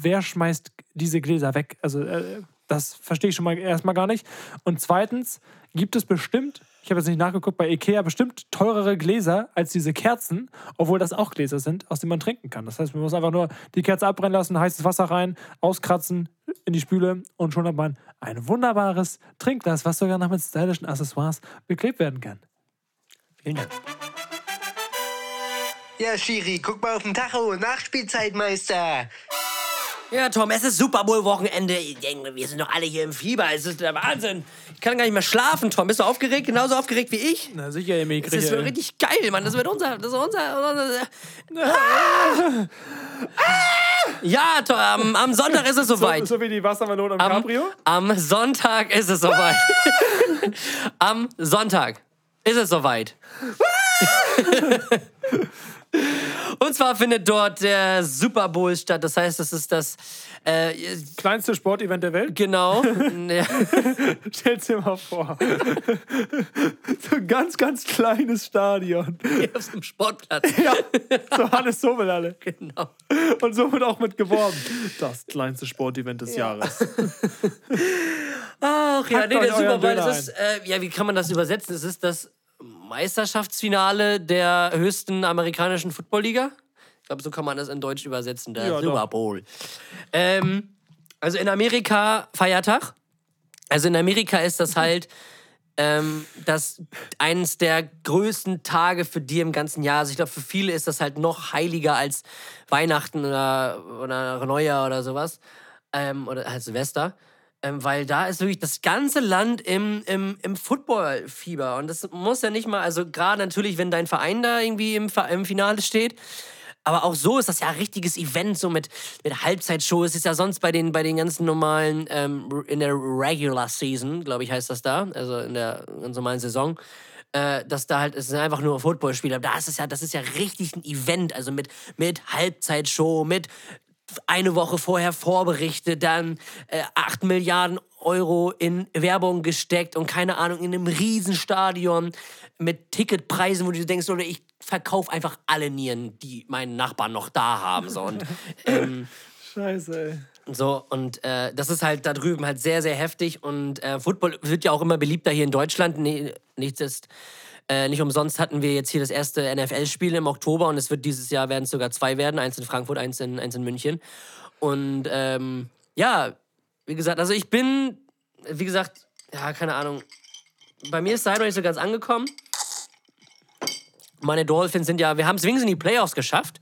wer schmeißt diese Gläser weg? Also äh, das verstehe ich schon mal erstmal gar nicht. Und zweitens gibt es bestimmt, ich habe jetzt nicht nachgeguckt, bei Ikea bestimmt teurere Gläser als diese Kerzen, obwohl das auch Gläser sind, aus denen man trinken kann. Das heißt, man muss einfach nur die Kerze abbrennen lassen, heißes Wasser rein, auskratzen, in die Spüle und schon hat man ein wunderbares Trinkglas, was sogar noch mit stylischen Accessoires beklebt werden kann. Vielen Dank. Ja, Schiri, guck mal auf den Tacho. Nachspielzeit, Meister. Ja, Tom, es ist Super Bowl-Wochenende. Ich denke, Wir sind doch alle hier im Fieber. Es ist der Wahnsinn. Ich kann gar nicht mehr schlafen, Tom. Bist du aufgeregt? Genauso aufgeregt wie ich? Na sicher, Emil. Das ist richtig geil, Mann. Das wird unser. Das ist unser. unser ah! Ja, Tom, am, am Sonntag ist es soweit. So, so wie die Wassermelone im Am, Cabrio? am Sonntag ist es soweit. [LAUGHS] am Sonntag ist es soweit. [LAUGHS] [LAUGHS] Und zwar findet dort der Super Bowl statt. Das heißt, das ist das äh, kleinste Sportevent der Welt. Genau. [LAUGHS] ja. Stell's dir mal vor. [LAUGHS] so ein ganz, ganz kleines Stadion. Auf so einem Sportplatz. Ja, so Hannes Sobelhalle. Genau. Und somit auch mit geworben. Das kleinste Sportevent des Jahres. Ach ja, Packt nee, der Super Bowl, das ist, äh, ja, wie kann man das übersetzen? Es ist das Meisterschaftsfinale der höchsten amerikanischen Footballliga. Ich glaube, so kann man das in Deutsch übersetzen, der Ja, Super. Bowl. Ähm, also in Amerika Feiertag. Also in Amerika ist das halt ähm, das eines der größten Tage für die im ganzen Jahr. Also ich glaube, für viele ist das halt noch heiliger als Weihnachten oder, oder Neujahr oder sowas. Ähm, oder halt Silvester. Ähm, weil da ist wirklich das ganze Land im, im, im Football-Fieber. Und das muss ja nicht mal, also gerade natürlich, wenn dein Verein da irgendwie im, im Finale steht. Aber auch so ist das ja ein richtiges Event, so mit, mit Halbzeitshow. Es ist ja sonst bei den, bei den ganzen normalen, ähm, in der Regular Season, glaube ich, heißt das da, also in der ganz normalen Saison, äh, dass da halt, es sind einfach nur Footballspiele. Aber da ist es ja, das ist ja richtig ein Event, also mit, mit Halbzeitshow, mit eine Woche vorher Vorberichte, dann äh, 8 Milliarden Euro in Werbung gesteckt und keine Ahnung, in einem Riesenstadion mit Ticketpreisen, wo du denkst, oder ich verkaufe einfach alle Nieren, die meinen Nachbarn noch da haben. So. Und, [LAUGHS] ähm, Scheiße, ey. so, und äh, das ist halt da drüben halt sehr, sehr heftig. Und äh, Football wird ja auch immer beliebter hier in Deutschland. Nee, nichts ist, äh, nicht umsonst hatten wir jetzt hier das erste NFL-Spiel im Oktober und es wird dieses Jahr werden es sogar zwei werden, eins in Frankfurt, eins in, eins in München. Und ähm, ja, wie gesagt, also ich bin, wie gesagt, ja, keine Ahnung. Bei mir ist noch nicht so ganz angekommen. Meine Dolphins sind ja, wir haben es wenigstens in die Playoffs geschafft.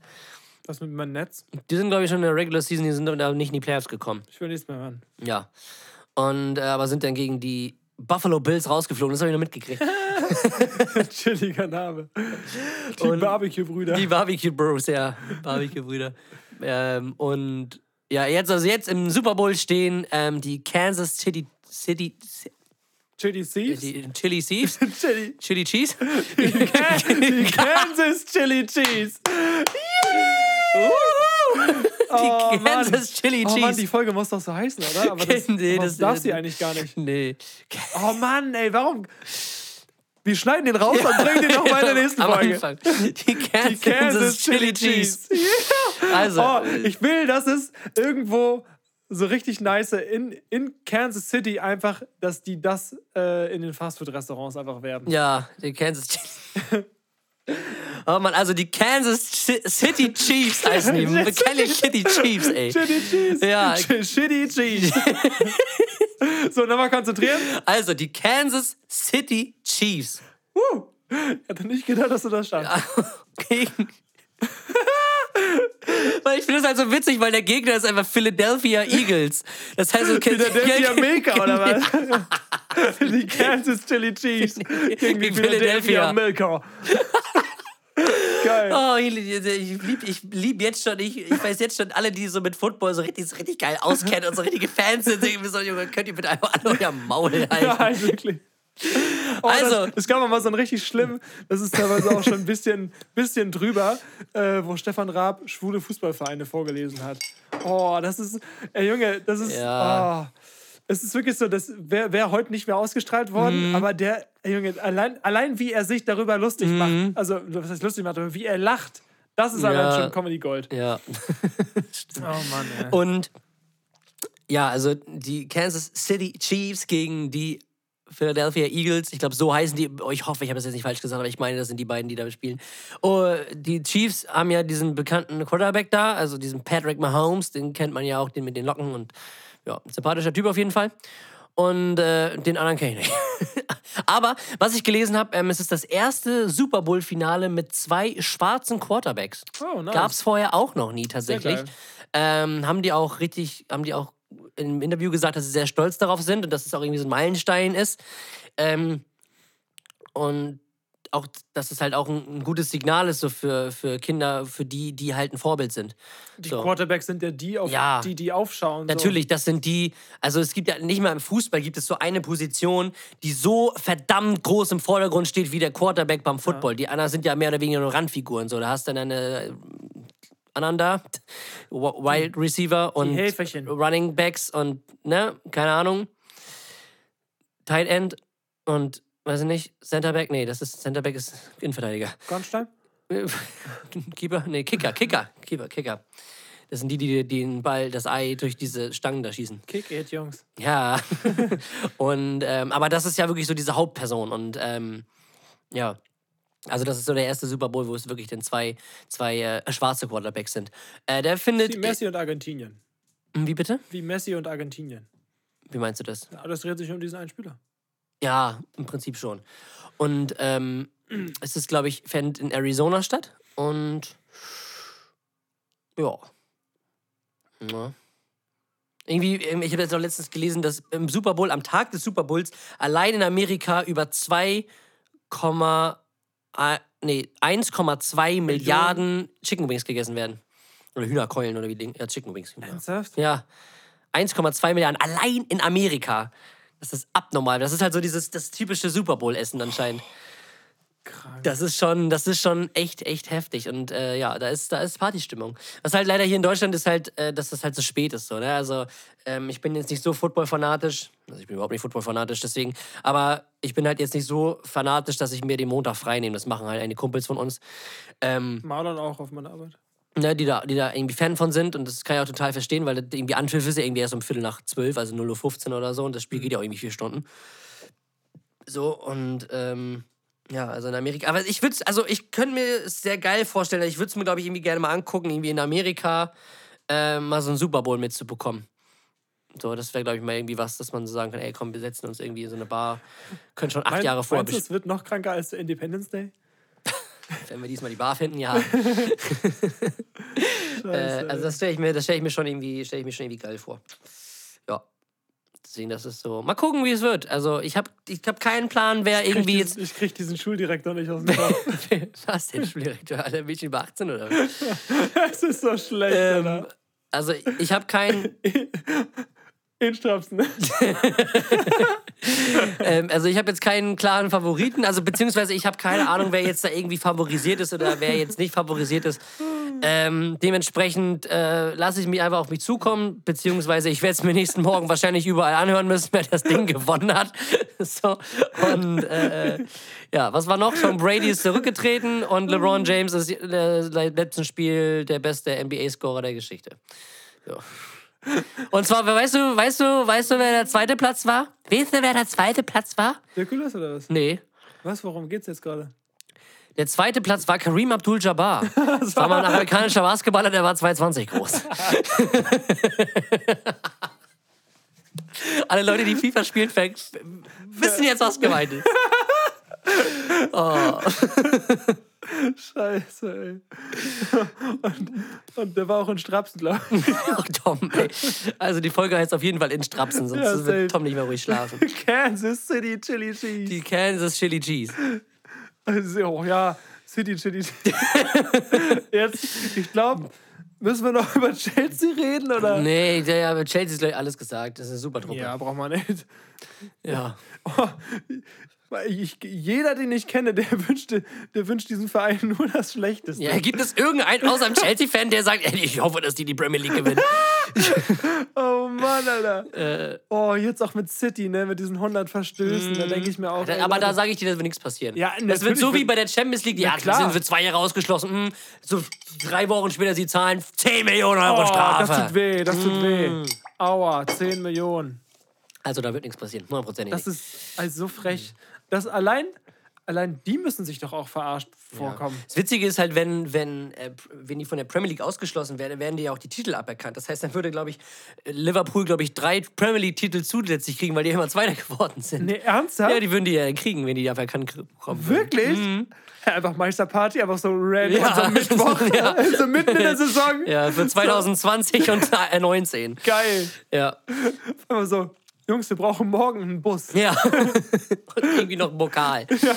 Was mit meinem Netz? Die sind, glaube ich, schon in der Regular Season, die sind da nicht in die Playoffs gekommen. Ich will nichts mehr hören. Ja. Und äh, aber sind dann gegen die Buffalo Bills rausgeflogen. Das habe ich noch mitgekriegt. [LAUGHS] Chilliger Name. Die Barbecue-Brüder. Die Barbecue Bros, ja. Barbecue Brüder. ähm, und ja, jetzt also jetzt im Super Bowl stehen ähm, die Kansas City City Chili Thieves? die Chili Thieves. [LAUGHS] Chili. Chili Cheese. Die [LAUGHS] Kansas Chili Cheese. Oh, die Kansas Chili Oh Cheese. Mann, die Folge muss doch so heißen, oder? Aber das, [LAUGHS] Nee, aber das- darf sie eigentlich gar nicht. nee. Oh Mann, ey, warum? Wir schneiden den raus und bringen den nochmal in der [LAUGHS] nächsten Folge. Die Kansas, Die Kansas Chili Cheese. [LAUGHS] Also, Oh, ich will, dass es irgendwo so richtig nice in, in Kansas City einfach, dass die das äh, in den Fastfood-Restaurants einfach werben. Ja, die Kansas Chili. Oh Mann, also die Kansas City Chiefs [LAUGHS] heißen die. Keine Kitty Chiefs, ey. Chili Cheese. Ja. Shitty Cheese. [LAUGHS] so, nochmal konzentrieren. Also die Kansas City Chiefs. Uh, ich hätte nicht gedacht, dass du das schaffst. Gegen. [LAUGHS] weil ich finde das halt so witzig, weil der Gegner ist einfach Philadelphia Eagles. Das heißt, du kennst Philadelphia [LAUGHS] Milka, oder was? die Kansas Chili Cheese gegen die Philadelphia Philadelphia. Milka. Geil. Oh, ich, ich lieb, ich lieb jetzt schon, ich, ich weiß jetzt schon, alle, die so mit Football so richtig, so richtig geil auskennen und so richtige Fans sind, denken mir so, Junge, könnt ihr bitte einfach alle euer Maul [LAUGHS] halten? Ja, wirklich. Oh, Also- das, es gab auch mal so ein richtig schlimm, das ist teilweise auch schon ein bisschen, bisschen drüber, äh, wo Stefan Raab schwule Fußballvereine vorgelesen hat. Oh, das ist, ey Junge, das ist, Ja. oh, es ist wirklich so, das wäre wär heute nicht mehr ausgestrahlt worden, Mhm. aber der, ey Junge, allein, allein wie er sich darüber lustig macht, also was heißt lustig macht, aber wie er lacht, das ist allein Mhm. Ja. schon Comedy Gold. Ja. [LAUGHS] Oh Mann, ey. Und ja, also die Kansas City Chiefs gegen die Philadelphia Eagles. Ich glaube, so heißen die. Oh, ich hoffe, ich habe das jetzt nicht falsch gesagt, aber ich meine, das sind die beiden, die da spielen. Oh, die Chiefs haben ja diesen bekannten Quarterback da, also diesen Patrick Mahomes. Den kennt man ja auch, den mit den Locken und ja, sympathischer Typ auf jeden Fall. Und äh, den anderen kenne ich nicht. [LAUGHS] Aber was ich gelesen habe, ähm, es ist das erste Super Bowl-Finale mit zwei schwarzen Quarterbacks. Oh, nice. Gab es vorher auch noch nie tatsächlich. Ähm, haben die auch richtig, haben die auch im Interview gesagt, dass sie sehr stolz darauf sind und dass es auch irgendwie so ein Meilenstein ist. Ähm, und auch, dass es halt auch ein, ein gutes Signal ist so für, für Kinder, für die, die halt ein Vorbild sind. Die so. Quarterbacks sind ja die, auf Ja. die, die aufschauen. Natürlich, das sind die, also es gibt ja nicht mal im Fußball gibt es so eine Position, die so verdammt groß im Vordergrund steht wie der Quarterback beim Football. Die anderen sind ja mehr oder weniger nur Randfiguren. So, da hast du dann eine da, Wild Receiver und. Running Backs und, ne, keine Ahnung, Tight End und, weiß ich nicht, Centerback, nee, das ist, Centerback ist Innenverteidiger. So. Kornstein? [LAUGHS] Keeper? Nee, Kicker, Kicker, Keeper, Kicker. Das sind die, die den Ball, das Ei durch diese Stangen da schießen. Kick it, Jungs. Ja. [LAUGHS] und, ähm, aber das ist ja wirklich so diese Hauptperson. Und ähm, ja. Also, das ist so der erste Super Bowl, wo es wirklich dann zwei, zwei äh, schwarze Quarterbacks sind. Äh, der findet. Wie Messi und Argentinien. Wie bitte? Wie Messi und Argentinien. Wie meinst du das? Ja, das dreht sich um diesen einen Spieler. Ja, im Prinzip schon. Und ähm, es ist, glaube ich, findet in Arizona statt. Und ja. ja. Irgendwie, ähm, ich habe jetzt auch letztens gelesen, dass im Super Bowl, am Tag des Super Bowls, allein in Amerika über 2, äh, nee, 1,2 Milliarden Chicken Wings gegessen werden. Oder Hühnerkeulen oder wie Ding. Ja, Chicken Wings. Hühner. Ernsthaft? Ja. 1,2 Milliarden allein in Amerika. Das ist abnormal. Das ist halt so dieses das typische Super Bowl-Essen anscheinend. Das ist schon, das ist schon echt, echt heftig. Und äh, ja, da ist, da ist Partystimmung. Was halt leider hier in Deutschland ist halt, äh, dass das halt so spät ist. So, ne? Also ähm, ich bin jetzt nicht so Football-fanatisch. Also ich bin überhaupt nicht Football-fanatisch, deswegen. Aber ich bin halt jetzt nicht so fanatisch, dass ich mir den Montag frei nehme. Das machen halt einige Kumpels von uns. Ähm, Marlon auch auf meiner Arbeit. ne, die, da, die da irgendwie Fan von sind. Und das kann ich auch total verstehen, weil das irgendwie Anpfiff ist ja irgendwie erst um Viertel nach zwölf, also 0.15 Uhr oder so. Und das Spiel geht ja auch irgendwie vier Stunden. So, und ähm, ja, also in Amerika. Aber ich würde also ich könnte mir es sehr geil vorstellen. Ich würde es mir, glaube ich, irgendwie gerne mal angucken, irgendwie in Amerika äh, mal so einen Super Bowl mitzubekommen. So, das wäre, glaube ich, mal irgendwie was, dass man so sagen kann, ey, komm, wir setzen uns irgendwie in so eine Bar. Können schon acht Mein- Jahre vorher es wird noch kranker als der Independence Day? [LAUGHS] Wenn wir diesmal die Bar finden, ja. [LAUGHS] äh, also das stelle ich mir, das stelle ich mir schon irgendwie, stelle ich mir schon irgendwie geil vor. Ja. Deswegen, das ist so. Mal gucken, wie es wird. Also ich habe ich hab keinen Plan, wer Ich irgendwie diesen, ich krieg diesen Schuldirektor nicht aus dem [LAUGHS] Kopf. jetzt. Was denn, Schuldirektor? Alter, bin ich über 18 oder was? [LAUGHS] Es ist so schlecht, Ähm, Alter. also ich habe keinen. [LAUGHS] In Strapsen. [LAUGHS] ähm, also ich habe jetzt keinen klaren Favoriten, also beziehungsweise ich habe keine Ahnung, wer jetzt da irgendwie favorisiert ist oder wer jetzt nicht favorisiert ist. Ähm, dementsprechend äh, lasse ich mich einfach auf mich zukommen, beziehungsweise ich werde es mir nächsten Morgen wahrscheinlich überall anhören müssen, wer das Ding gewonnen hat. [LAUGHS] so. Und äh, ja, was war noch? Tom Brady ist zurückgetreten und LeBron James ist äh, letzten Spiel der beste NBA-Scorer der Geschichte. Ja. Und zwar, weißt du, weißt du, weißt du, wer der zweite Platz war? Weißt du, wer der zweite Platz war? Dirkulas oder was? Nee. Was, worum geht's jetzt gerade? Der zweite Platz war Kareem Abdul-Jabbar. [LAUGHS] Das war mal ein amerikanischer Basketballer, der war 2,20 groß. [LAUGHS] Alle Leute, die FIFA spielen, wissen jetzt, was gemeint ist. [LAUGHS] Oh. Scheiße, ey. Und, und der war auch in Strapsen, glaube ich. [LAUGHS] Oh, Tom, ey. Also die Folge heißt auf jeden Fall in Strapsen, sonst Ja, wird Tom nicht mehr ruhig schlafen. [LAUGHS] Kansas City Chili Cheese. Die Kansas Chili Cheese. Also, oh, ja, City Chili Cheese. [LAUGHS] Jetzt, ich glaube, müssen wir noch über Chelsea reden, oder? Nee, ja, bei Chelsea ist gleich alles gesagt. Das ist eine super Truppe. Ja, braucht man nicht. Ja. Oh, ich, jeder, den ich kenne, der [LAUGHS] wünscht, der wünscht diesem Verein [LAUGHS] nur das Schlechteste. Ja, gibt es irgendeinen außer einem Chelsea-Fan, der sagt, ey, ich hoffe, dass die die Premier League gewinnen? [LAUGHS] Oh Mann, Alter. Äh, Oh, jetzt auch mit City, ne, mit diesen 100 Verstößen, da denke ich mir auch. ey, aber da Leute, sage ich dir, da wird nichts passieren. Ja, das wird so wie bei der Champions League. Ja, klar. sind für zwei Jahre ausgeschlossen. Hm, so drei Wochen später, sie zahlen 10 Millionen Euro oh, Strafe. das tut weh, das tut weh. Mm. Aua, 10 Millionen. Also da wird nichts passieren, hundertprozentig Das ist also so frech. Das allein, allein die müssen sich doch auch verarscht vorkommen. Das Witzige ist halt, wenn, wenn, äh, wenn die von der Premier League ausgeschlossen werden, werden die ja auch die Titel aberkannt. Das heißt, dann würde, glaube ich, Liverpool, glaube ich, drei Premier League-Titel zusätzlich kriegen, weil die immer Zweiter geworden sind. Nee, ernsthaft? Ja, die würden die ja kriegen, wenn die aberkannt bekommen. würden. Wirklich? Ja, einfach Meisterparty, einfach so random Ja. so [LAUGHS] Mittwoch, Ja. [LAUGHS] so mitten in der Saison. Ja, für 2020 und äh, 19. Geil. Ja. Einfach so, Jungs, wir brauchen morgen einen Bus. Ja. [LAUGHS] und irgendwie noch ein Pokal. Wir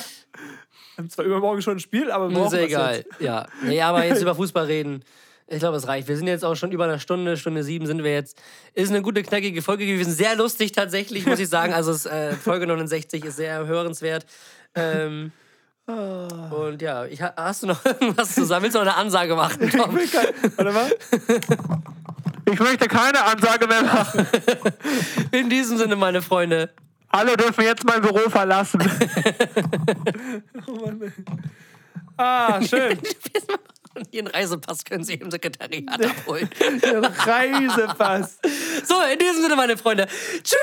haben zwar übermorgen schon ein Spiel, aber brauchen Sehr was egal. Ja. Nee, aber jetzt [LAUGHS] über Fußball reden. Ich glaube, es reicht. Wir sind jetzt auch schon über eine Stunde, Stunde sieben sind wir jetzt. Ist eine gute, knackige Folge gewesen. Sehr lustig tatsächlich, muss ich sagen. Also es, äh, Folge 69 ist sehr hörenswert. Ähm, und ja, ich, ha- hast du noch [LAUGHS] irgendwas zusammen? Willst du noch eine Ansage machen, Tom? Ich will kein, warte mal. Ich möchte keine Ansage mehr machen. [LAUGHS] In diesem Sinne, meine Freunde. Alle dürfen jetzt mein Büro verlassen. [LAUGHS] oh Mann, ah, [LAUGHS] schön. Ihren Reisepass können Sie im Sekretariat abholen. Der Reisepass. So, in diesem Sinne, meine Freunde. Tschüss!